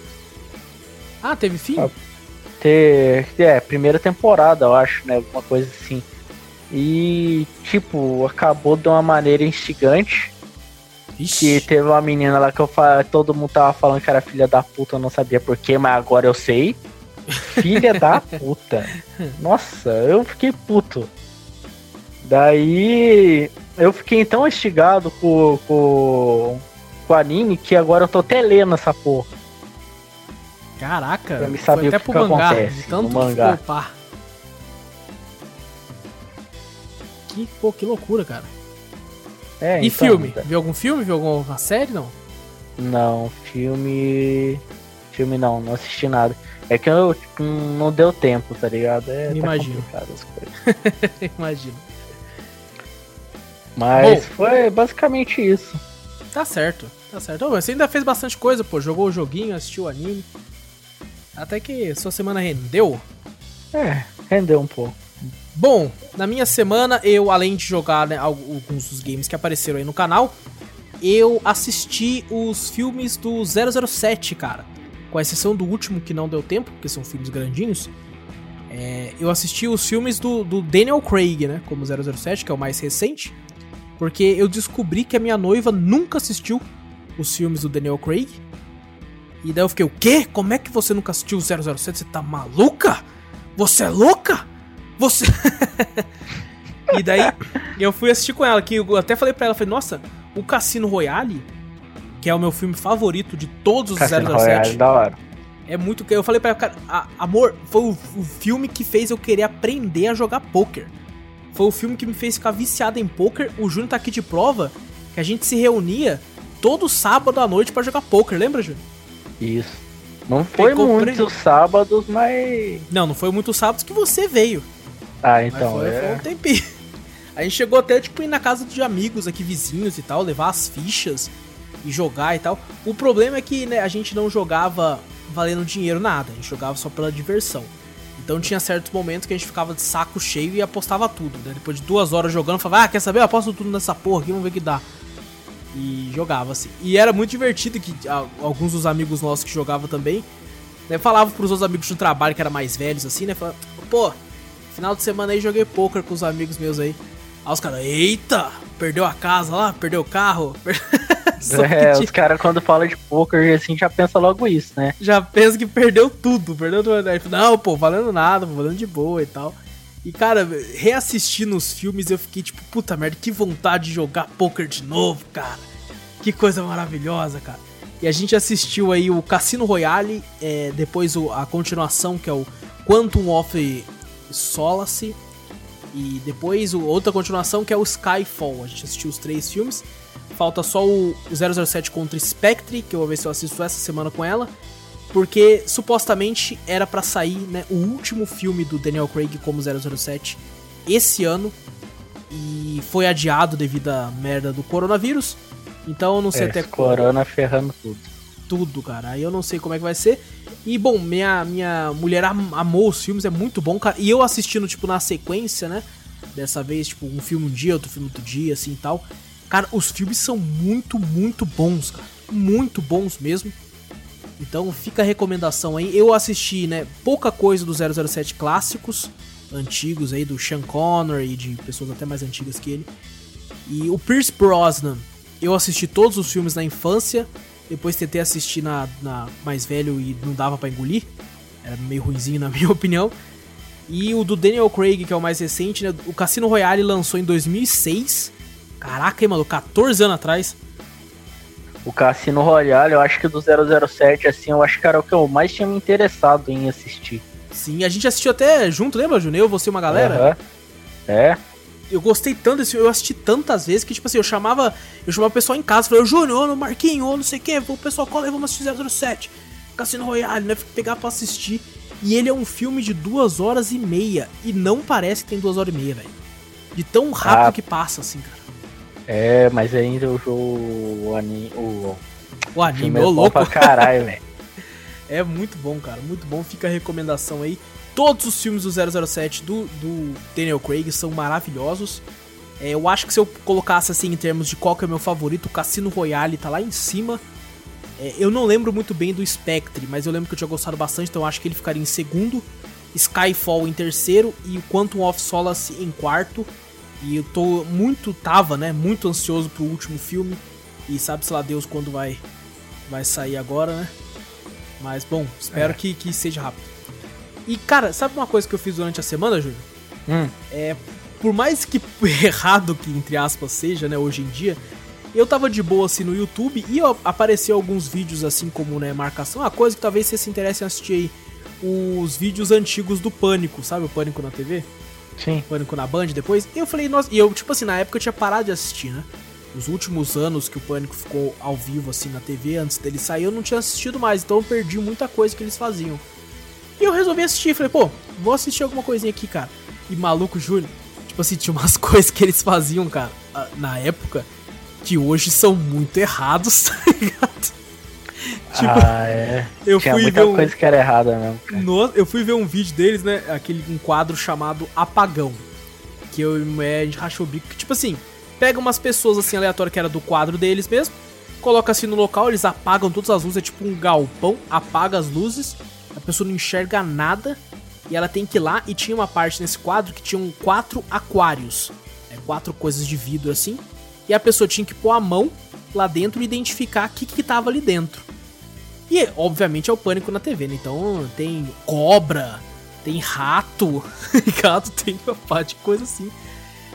Ah, teve fim? Ah, ter, é, primeira temporada, eu acho, né? Alguma coisa assim. E, tipo, acabou de uma maneira instigante. Ixi. Que teve uma menina lá que eu todo mundo tava falando que era filha da puta, eu não sabia porquê, mas agora eu sei. Filha da puta. Nossa, eu fiquei puto. Daí eu fiquei tão instigado com, com, com o anime que agora eu tô até lendo essa porra. Caraca, pra me saber até o que, pro que mangá, acontece tanto no mangá. Que, pô, que loucura, cara. É, e então, filme? Tá. Viu algum filme? Viu alguma série, não? Não, filme... Filme não, não assisti nada. É que eu tipo, não deu tempo, tá ligado? É, Me tá imagino. Mas Bom, foi basicamente isso. Tá certo, tá certo. você ainda fez bastante coisa, pô. Jogou o joguinho, assistiu o anime. Até que sua semana rendeu. É, rendeu um pouco. Bom, na minha semana, eu, além de jogar né, alguns dos games que apareceram aí no canal, eu assisti os filmes do 007, cara. Com exceção do último que não deu tempo, porque são filmes grandinhos. É, eu assisti os filmes do, do Daniel Craig, né? Como 007, que é o mais recente. Porque eu descobri que a minha noiva nunca assistiu os filmes do Daniel Craig. E daí eu fiquei, o quê? Como é que você nunca assistiu o 007? Você tá maluca? Você é louca? Você. e daí eu fui assistir com ela, que eu até falei pra ela, falei, nossa, o Cassino Royale, que é o meu filme favorito de todos os Cassino 007. Royale, da hora. É muito. Eu falei pra ela, cara, amor, foi o, o filme que fez eu querer aprender a jogar poker. Foi o filme que me fez ficar viciado em poker. O Júnior tá aqui de prova que a gente se reunia todo sábado à noite para jogar poker, lembra, Júnior? Isso. Não foi muitos sábados, mas. Não, não foi muitos sábados que você veio. Ah, então. Foi, é... foi um tempinho. A gente chegou até, tipo, ir na casa de amigos aqui, vizinhos e tal, levar as fichas e jogar e tal. O problema é que né, a gente não jogava valendo dinheiro nada, a gente jogava só pela diversão. Então tinha certos momentos que a gente ficava de saco cheio e apostava tudo, né? Depois de duas horas jogando, falava, ah, quer saber? Eu aposto tudo nessa porra aqui, vamos ver o que dá. E jogava assim. E era muito divertido que alguns dos amigos nossos que jogavam também, né, falavam pros outros amigos do trabalho que eram mais velhos assim, né? Falavam, pô, final de semana aí joguei poker com os amigos meus aí. Aí os caras, eita, perdeu a casa lá, perdeu o carro. é, os caras quando falam de poker assim já pensa logo isso, né? Já pensa que perdeu tudo, perdeu tudo. Aí, não, pô, valendo nada, valendo de boa e tal. E cara, reassistindo os filmes eu fiquei tipo, puta merda, que vontade de jogar poker de novo, cara. Que coisa maravilhosa, cara. E a gente assistiu aí o Cassino Royale, é, depois o, a continuação que é o Quantum of Solace. E depois o, outra continuação que é o Skyfall. A gente assistiu os três filmes. Falta só o 007 contra Spectre, que eu vou ver se eu assisto essa semana com ela. porque supostamente era pra sair, né, o último filme do Daniel Craig como 007 esse ano e foi adiado devido à merda do coronavírus. Então eu não sei É, até corona ferrando tudo. tudo, cara. Aí eu não sei como é que vai ser. E bom, minha, minha mulher am- amou os filmes, é muito bom, cara. E eu assistindo, tipo, na sequência, né? Dessa vez, tipo, um filme um dia, outro filme outro dia, assim e tal. Cara, os filmes são muito, muito bons, cara. Muito bons mesmo. Então fica a recomendação aí. Eu assisti, né, pouca coisa do 007 clássicos, antigos aí, do Sean Connery e de pessoas até mais antigas que ele. E o Pierce Brosnan, eu assisti todos os filmes na infância, depois tentei assistir na, na mais velho e não dava pra engolir. Era meio ruinzinho na minha opinião. E o do Daniel Craig, que é o mais recente, né? O Cassino Royale lançou em 2006. Caraca, hein, mano? 14 anos atrás. O Cassino Royale, eu acho que do 007, assim, eu acho que era o que eu mais tinha me interessado em assistir. Sim, a gente assistiu até junto, lembra, Júnior? Eu, você e uma galera. Aham. É, Eu gostei tanto desse eu assisti tantas vezes que, tipo assim, eu chamava. Eu chamava o pessoal em casa, falei, ô Júnior, ô Marquinho, ô não sei o que, o pessoal cola aí, vamos assistir 007. Cassino Royale, né? Pegar pra assistir. E ele é um filme de duas horas e meia. E não parece que tem duas horas e meia, velho. De tão rápido Ah. que passa, assim, cara. É, mas ainda o jogo. O, ani- o, O anime, ô é louco. pra caralho, velho. É muito bom, cara. Muito bom. Fica a recomendação aí. Todos os filmes do 007 do, do Daniel Craig são maravilhosos. É, eu acho que se eu colocasse assim em termos de qual que é o meu favorito, o Cassino Royale tá lá em cima. É, eu não lembro muito bem do Spectre, mas eu lembro que eu tinha gostado bastante, então eu acho que ele ficaria em segundo. Skyfall em terceiro e o Quantum of Solace em quarto. E eu tô muito, tava, né, muito ansioso pro último filme. E sabe-se lá Deus quando vai, vai sair agora, né? Mas bom, espero É. que, que seja rápido. E cara, sabe uma coisa que eu fiz durante a semana, Júlio? Hum, Por mais que errado que, entre aspas, seja, né, hoje em dia, eu tava de boa assim no YouTube e ó, apareceu alguns vídeos assim como, né, marcação. Uma coisa que talvez você se interesse em assistir aí, os vídeos antigos do Pânico, sabe o Pânico na TV? Sim. Pânico na Band depois. E eu falei, nossa, e eu, tipo assim, na época eu tinha parado de assistir, né? Os últimos anos que o Pânico ficou ao vivo, assim, na TV, antes dele sair, eu não tinha assistido mais, então eu perdi muita coisa que eles faziam. E eu resolvi assistir, falei, pô, vou assistir alguma coisinha aqui, cara. E maluco, Júlio, tipo assim, tinha umas coisas que eles faziam, cara, na época, que hoje são muito errados, tá ligado? Tipo, ah, é. eu Tinha fui muita ver um... coisa que era errada mesmo. cara. No- eu fui ver um vídeo deles, né? Aquele um quadro chamado Apagão. Que eu e a gente rachou o bico. Que, tipo assim, pega umas pessoas assim aleatórias que era do quadro deles mesmo, coloca assim no local, eles apagam todas as luzes, é tipo um galpão, apaga as luzes, a pessoa não enxerga nada e ela tem que ir lá. E tinha uma parte nesse quadro que tinham quatro aquários, é, quatro coisas de vidro assim, e a pessoa tinha que pôr a mão lá dentro e identificar o que, que tava ali dentro. E, obviamente, é o pânico na TV, né? Então tem cobra, tem rato, gato, tem uma parte de coisa assim.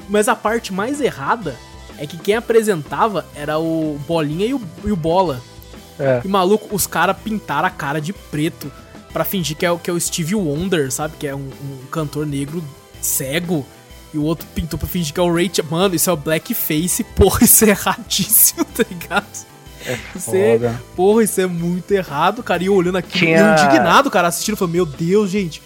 Mas a parte mais errada é que quem apresentava era o Bolinha e o, e o Bola. É. E maluco, os caras pintaram a cara de preto pra fingir que é, o- que é o Steve Wonder, sabe? Que é um, um cantor negro cego. E o outro pintou pra fingir que é o Ray Ch- Mano, isso é o blackface. Porra, isso é erradíssimo, tá ligado? Isso é, porra, isso é muito errado, cara. E eu olhando aqui, Tinha- eu indignado, cara, assistindo, falei, meu Deus, gente.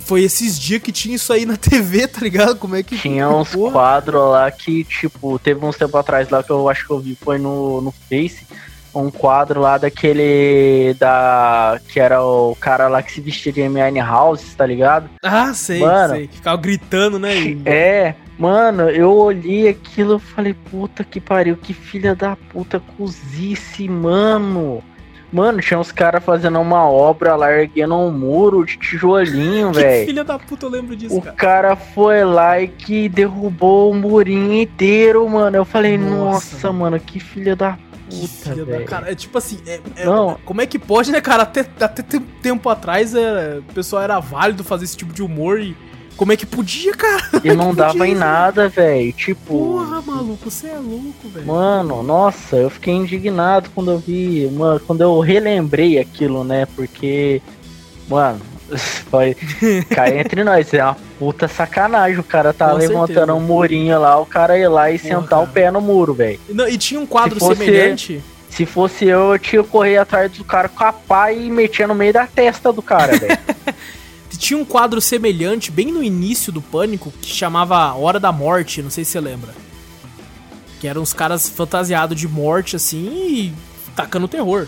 Foi esses dias que tinha isso aí na TV, tá ligado? Como é que. Tinha uns Porra. quadros lá que, tipo, teve uns tempo atrás lá que eu acho que eu vi, foi no, no Face, um quadro lá daquele da. que era o cara lá que se vestia de M.I. House, tá ligado? Ah, sei, Mano. sei. Ficava gritando, né? e- É, mano, eu olhei aquilo e falei, puta que pariu, que filha da puta cozice, mano. Mano, tinha uns caras fazendo uma obra lá, erguendo um muro de tijolinho, Que velho. filha da puta, eu lembro disso, O cara. cara foi lá e que derrubou o murinho inteiro, mano. Eu falei, Nossa, nossa, mano, que filha da puta, filha da. velho. Cara, é tipo assim, é- é- Não. como é que pode, né, cara? Até, até tem- tempo atrás é, o pessoal era válido fazer esse tipo de humor e. Como é que podia, cara? E não dava podia em nada, velho. Tipo, Porra, maluco, você é louco, velho. Mano, nossa, eu fiquei indignado quando eu vi, mano, quando eu relembrei aquilo, né? Porque, mano, foi cair entre nós, é uma puta sacanagem. O cara tá Com levantando certeza. um murinho lá, o cara ir lá e Porra, sentar o pé no muro, velho. E tinha um quadro Se fosse- semelhante. Se fosse eu, eu tinha correr atrás do cara com a pá e metia no meio da testa do cara, velho. Tinha um quadro semelhante bem no início do Pânico que chamava Hora da Morte, não sei se você lembra. Que eram uns caras fantasiados de morte assim e tacando terror.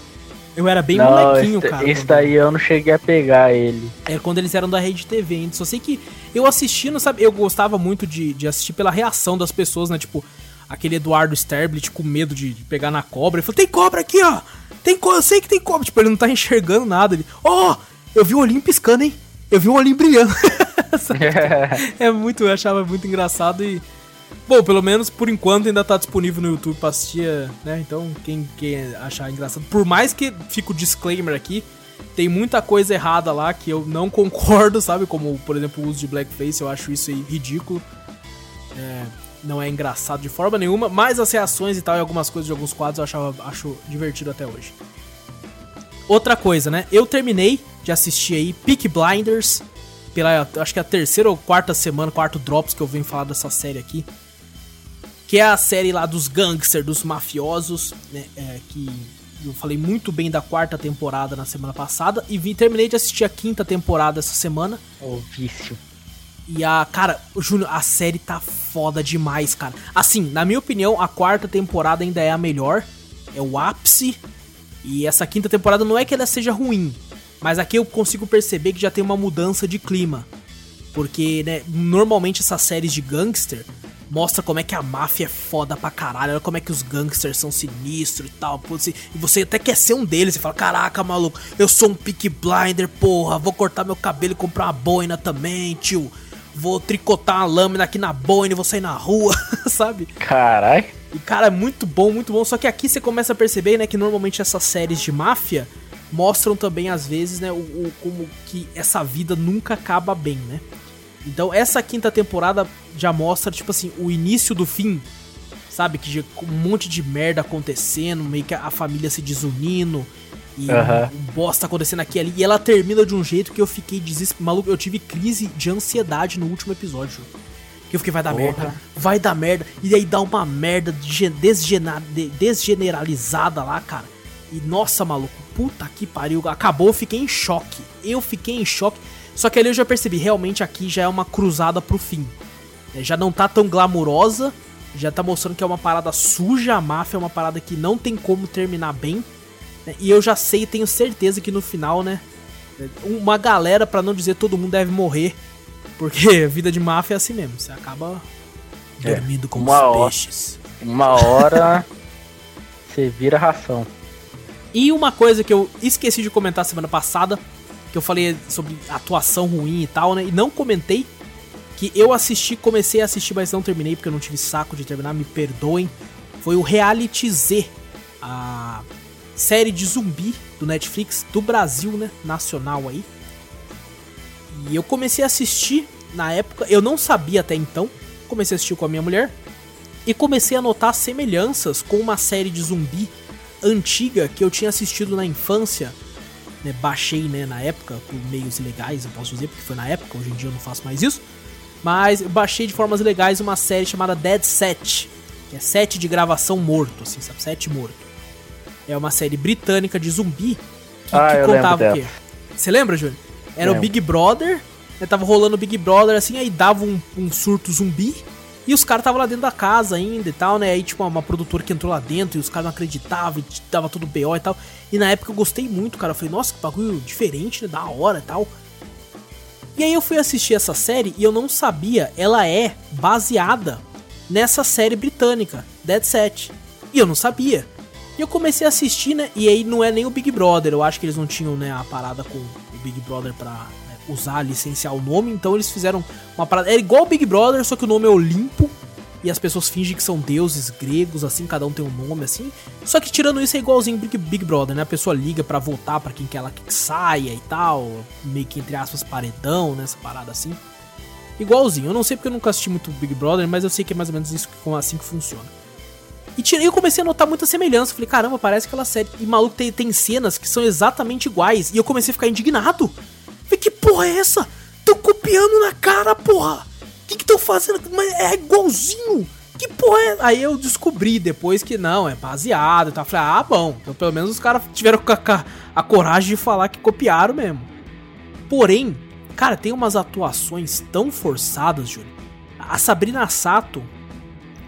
Eu era bem não, molequinho, esse, cara. Esse daí eu não cheguei a pegar ele. Era quando eles eram da Rede TV ainda. Só sei que eu assistindo, sabe? Eu gostava muito de, de assistir pela reação das pessoas, né? Tipo, aquele Eduardo Sterblit com medo de, de pegar na cobra. Ele falou: tem cobra aqui, ó! Tem cobra, eu sei que tem cobra. Tipo, ele não tá enxergando nada. Ele, ó, oh, eu vi o olhinho piscando, hein? Eu vi um olhinho brilhando. é muito, eu achava muito engraçado e. Bom, pelo menos por enquanto ainda tá disponível no YouTube pra assistir, né? Então, quem, quem achar engraçado. Por mais que fique o disclaimer aqui, tem muita coisa errada lá que eu não concordo, sabe? Como, por exemplo, o uso de blackface, eu acho isso aí ridículo. É, não é engraçado de forma nenhuma, mas as reações e tal e algumas coisas de alguns quadros eu achava, acho divertido até hoje. Outra coisa, né? Eu terminei de assistir aí Peak Blinders, pela acho que é a terceira ou quarta semana, quarto drops que eu venho falar dessa série aqui. Que é a série lá dos gangsters, dos mafiosos, né? É, que eu falei muito bem da quarta temporada na semana passada e vi, terminei de assistir a quinta temporada essa semana. O vício. E a, cara, Júnior, a série tá foda demais, cara. Assim, na minha opinião, a quarta temporada ainda é a melhor. É o ápice. E essa quinta temporada não é que ela seja ruim, mas aqui eu consigo perceber que já tem uma mudança de clima. Porque, né, normalmente essas séries de gangster mostra como é que a máfia é foda pra caralho, olha como é que os gangsters são sinistros e tal. E você até quer ser um deles, você fala, caraca, maluco, eu sou um pick blinder, porra, vou cortar meu cabelo e comprar uma boina também, tio. Vou tricotar uma lâmina aqui na boina e vou sair na rua, sabe? Caralho. E, cara, é muito bom, muito bom. Só que aqui você começa a perceber, né, que normalmente essas séries de máfia mostram também, às vezes, né, o, o como que essa vida nunca acaba bem, né? Então, essa quinta temporada já mostra, tipo assim, o início do fim, sabe? Que um monte de merda acontecendo, meio que a família se desunindo, e uhum. um bosta acontecendo aqui e ali. E ela termina de um jeito que eu fiquei desesperado. Maluco, eu tive crise de ansiedade no último episódio. Que eu fiquei, vai dar Porra. merda, vai dar merda. E aí dá uma merda desgeneralizada lá, cara. E nossa, maluco, puta que pariu. Acabou, fiquei em choque. Eu fiquei em choque. Só que ali eu já percebi, realmente aqui já é uma cruzada pro fim. É, já não tá tão glamurosa. Já tá mostrando que é uma parada suja, a máfia é uma parada que não tem como terminar bem. Né? E eu já sei, tenho certeza que no final, né? Uma galera, para não dizer todo mundo, deve morrer. Porque a vida de máfia é assim mesmo. Você acaba é, dormindo com os peixes. Uma hora você vira ração. E uma coisa que eu esqueci de comentar semana passada, que eu falei sobre atuação ruim e tal, né? E não comentei que eu assisti, comecei a assistir, mas não terminei porque eu não tive saco de terminar, me perdoem. Foi o Reality Z, a série de zumbi do Netflix do Brasil, né? Nacional aí. E eu comecei a assistir na época, eu não sabia até então, comecei a assistir com a minha mulher e comecei a notar semelhanças com uma série de zumbi antiga que eu tinha assistido na infância. Né, baixei né, na época por meios legais, eu posso dizer, porque foi na época, hoje em dia eu não faço mais isso. Mas eu baixei de formas legais uma série chamada Dead Set, que é set de gravação morto, assim, sabe? Set morto. É uma série britânica de zumbi que, ah, que contava o quê? Você lembra, Júnior? Era o Big Brother, né, tava rolando o Big Brother assim, aí dava um, um surto zumbi e os caras estavam lá dentro da casa ainda e tal, né? Aí, tipo, uma, produtora que entrou lá dentro e os caras não acreditavam e tava tudo BO e tal. E na época eu gostei muito, cara. Eu falei, nossa, que bagulho diferente, né? Da hora e tal. E aí eu fui assistir essa série e eu não sabia, ela é baseada nessa série britânica, Dead Set. E eu não sabia. E eu comecei a assistir, né? E aí não é nem o Big Brother. Eu acho que eles não tinham, né, a parada com o Big Brother pra usar, licenciar o nome, então eles fizeram uma parada. É igual o Big Brother, só que o nome é Olimpo. E as pessoas fingem que são deuses gregos, assim, cada um tem um nome, assim. Só que tirando isso é igualzinho Big, Big Brother, né? A pessoa liga para votar para quem quer ela que saia e tal. Meio que entre aspas, paredão, né? parada assim. Igualzinho. Eu não sei porque eu nunca assisti muito Big Brother, mas eu sei que é mais ou menos isso assim que funciona. E tirei, eu comecei a notar muita semelhança. Falei, caramba, parece aquela série. E maluco, tem, tem cenas que são exatamente iguais. E eu comecei a ficar indignado. Falei, que porra é essa? Tão copiando na cara, porra! O que estão fazendo? Mas é igualzinho! que porra é? Aí eu descobri depois que não, é baseado e tal. Falei, ah, bom. Então pelo menos os caras tiveram a, a, coragem de falar que copiaram mesmo. Porém, cara, tem umas atuações tão forçadas, Júlio. A Sabrina Sato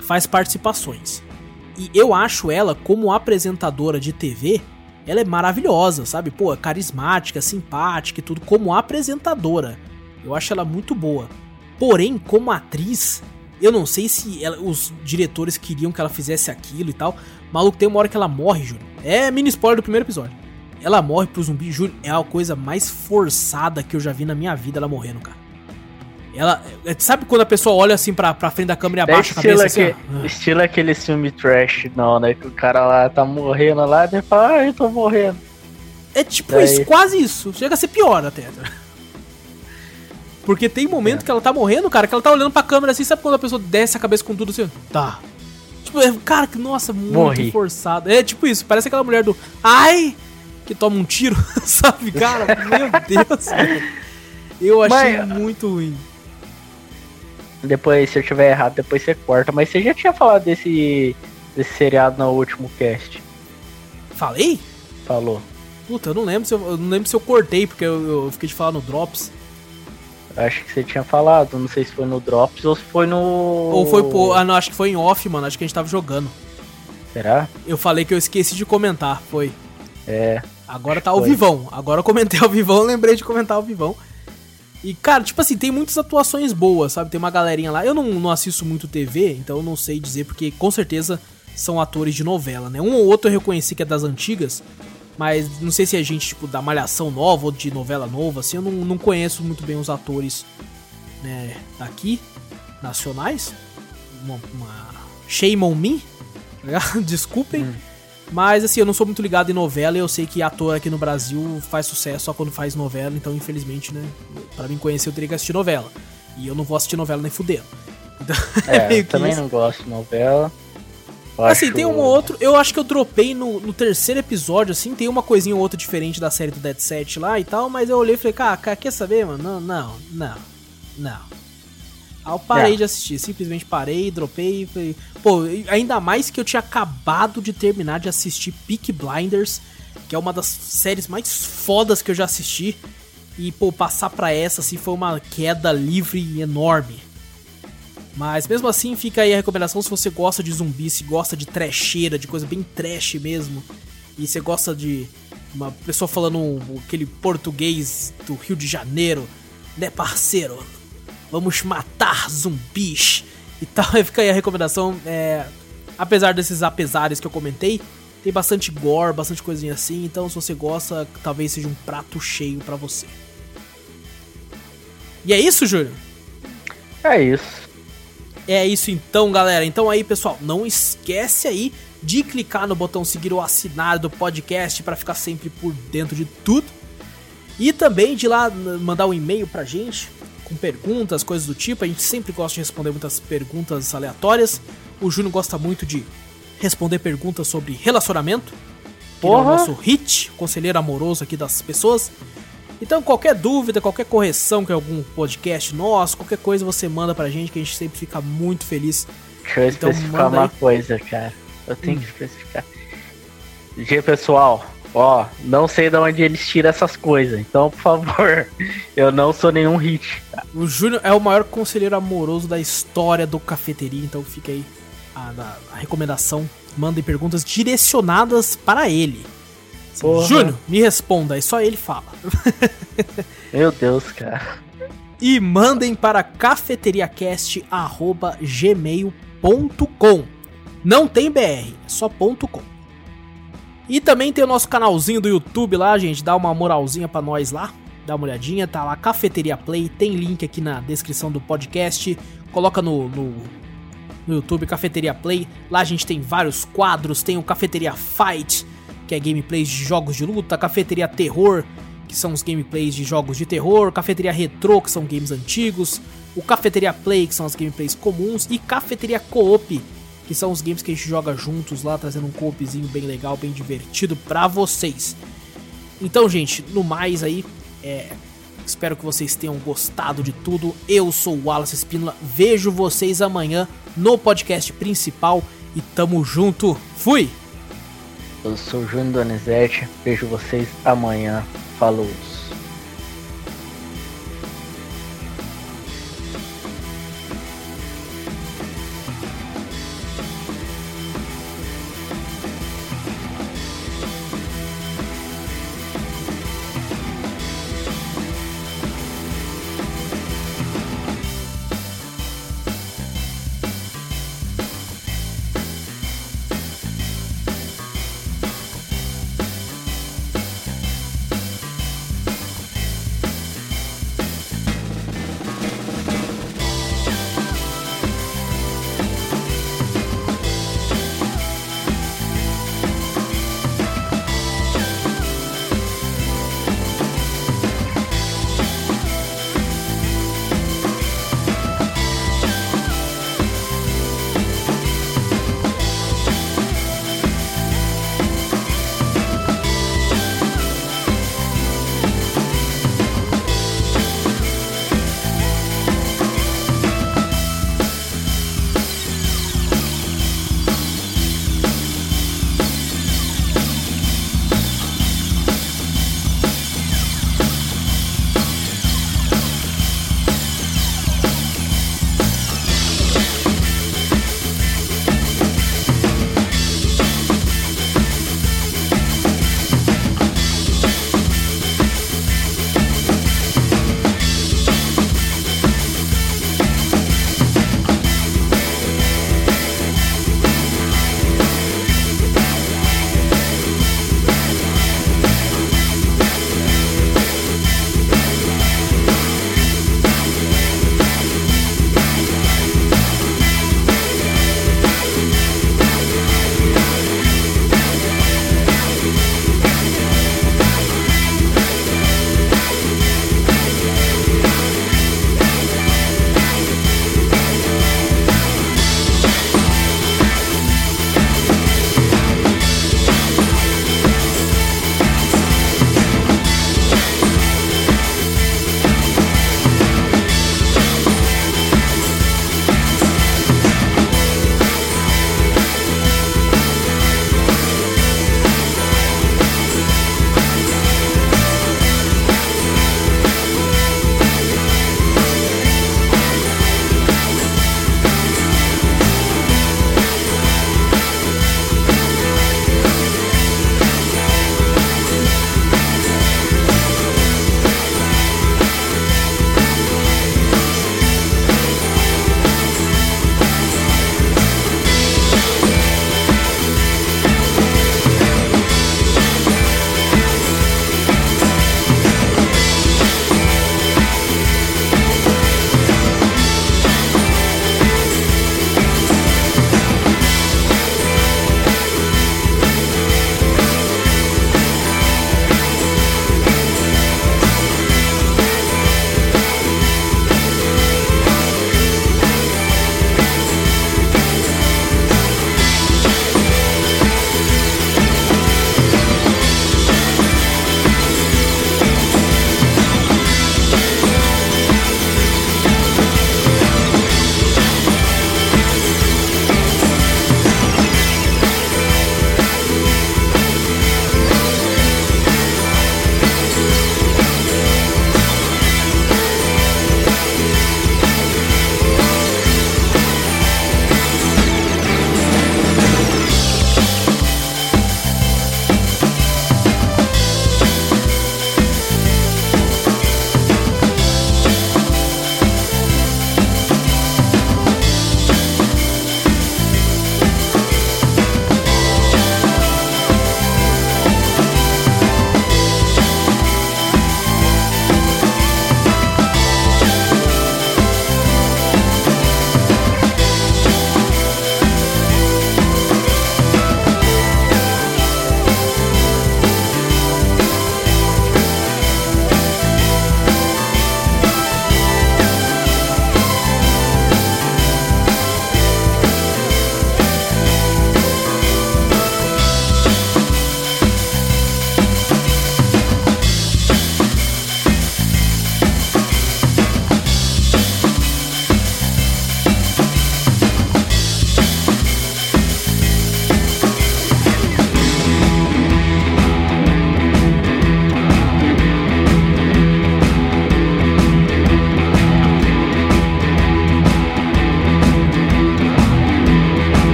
faz participações. E eu acho ela, como apresentadora de TV, ela é maravilhosa, sabe? Pô, é carismática, simpática e tudo, como apresentadora. Eu acho ela muito boa. Porém, como atriz, eu não sei se ela, os diretores queriam que ela fizesse aquilo e tal. Maluco, tem uma hora que ela morre, Júlio. É mini spoiler do primeiro episódio. Ela morre pro zumbi, Júlio. É a coisa mais forçada que eu já vi na minha vida ela morrendo, cara. Ela. É, sabe quando a pessoa olha assim pra, pra frente da câmera e abaixa é a cabeça assim? Que, estilo aquele filme trash, não, né? Que o cara lá tá morrendo lá e fala, ah, eu tô morrendo. É tipo Daí... isso, quase isso. Chega a ser pior até. Porque tem momento é. que ela tá morrendo, cara, que ela tá olhando pra câmera assim, sabe quando a pessoa desce a cabeça com tudo assim? Tá. Tipo, é, cara, que nossa, muito Morri. forçado. É tipo isso, parece aquela mulher do. Ai! Que toma um tiro, sabe, cara? Meu Deus, cara. Eu achei Mas... muito ruim. Depois, se eu tiver errado, depois você corta. Mas você já tinha falado desse, desse seriado no último cast. Falei? Falou. Puta, eu não lembro se eu, eu não lembro se eu cortei, porque eu, eu, fiquei de falar no Drops. Acho que você tinha falado, não sei se foi no Drops ou se foi no. Ou foi por. Ah, não, acho que foi em off, mano. Acho que a gente tava jogando. Será? Eu falei que eu esqueci de comentar, foi. É. Agora tá ao vivão. Agora eu comentei ao vivão, lembrei de comentar ao vivão. E, cara, tipo assim, tem muitas atuações boas, sabe? Tem uma galerinha lá. Eu não, não assisto muito TV, então eu não sei dizer, porque com certeza são atores de novela, né? Um ou outro eu reconheci que é das antigas, mas não sei se é gente, tipo, da Malhação nova ou de novela nova, assim. Eu não, não conheço muito bem os atores, né, daqui, nacionais. Uma, uma... Shame on me, tá Desculpem. Hum. Mas assim, eu não sou muito ligado em novela e eu sei que ator aqui no Brasil faz sucesso só quando faz novela, então infelizmente, né, para mim conhecer eu teria que assistir novela. E eu não vou assistir novela nem fudendo. Então, é, é eu também isso. não gosto de novela. Eu assim, acho... tem um ou outro. Eu acho que eu dropei no, no, terceiro episódio, assim, tem uma coisinha ou outra diferente da série do Dead Set lá e tal, mas eu olhei e falei, cara, quer saber, mano? Não, não, não, não. Aí eu parei é. de assistir, simplesmente parei, dropei. Falei, pô, ainda mais que eu tinha acabado de terminar de assistir Peak Blinders, que é uma das séries mais fodas que eu já assisti. E, pô, passar pra essa, assim, foi uma queda livre enorme. Mas mesmo assim, fica aí a recomendação se você gosta de zumbi, se gosta de trecheira, de coisa bem trash mesmo. E você gosta de uma pessoa falando aquele português do Rio de Janeiro, né, parceiro? Vamos matar zumbis e tal. Fica aí a recomendação. É, apesar desses apesares que eu comentei, tem bastante gore, bastante coisinha assim. Então, se você gosta, talvez seja um prato cheio para você. E é isso, Júlio? É isso. É isso então, galera. Então aí, pessoal, não esquece aí de clicar no botão seguir ou assinar do podcast para ficar sempre por dentro de tudo. E também de lá mandar um e-mail pra gente com perguntas, coisas do tipo. A gente sempre gosta de responder muitas perguntas aleatórias. O Júnior gosta muito de responder perguntas sobre relacionamento. Que é o nosso hit, conselheiro amoroso aqui das pessoas. Então, qualquer dúvida, qualquer correção que algum podcast nosso, qualquer coisa você manda pra gente, que a gente sempre fica muito feliz. Deixa eu então, especificar uma aí. coisa, cara. Eu tenho hum. que especificar. Dia pessoal, Ó, não sei de onde eles tiram essas coisas, então, por favor, eu não sou nenhum hit. O Júnior é o maior conselheiro amoroso da história do cafeteria, então fica aí a, a, a recomendação. Mandem perguntas direcionadas para ele. Júnior, me responda, é só ele fala. Meu Deus, cara. E mandem para cafeteriacast.gmail.com. Não tem BR, é só ponto .com. E também tem o nosso canalzinho do YouTube lá, gente. Dá uma moralzinha pra nós lá. Dá uma olhadinha, tá lá, Cafeteria Play. Tem link aqui na descrição do podcast. Coloca no, no, no YouTube Cafeteria Play. Lá a gente tem vários quadros. Tem o Cafeteria Fight, que é gameplays de jogos de luta. Cafeteria Terror, que são os gameplays de jogos de terror. Cafeteria Retro, que são games antigos. O Cafeteria Play, que são as gameplays comuns. E Cafeteria Coop, que são os games que a gente joga juntos lá, trazendo um coopzinho bem legal, bem divertido para vocês. Então, gente, no mais aí, é, espero que vocês tenham gostado de tudo. Eu sou o Wallace Espínola, vejo vocês amanhã. no podcast principal. E tamo junto. Fui! Eu sou o Júnior Donizete. Vejo vocês amanhã. Falou!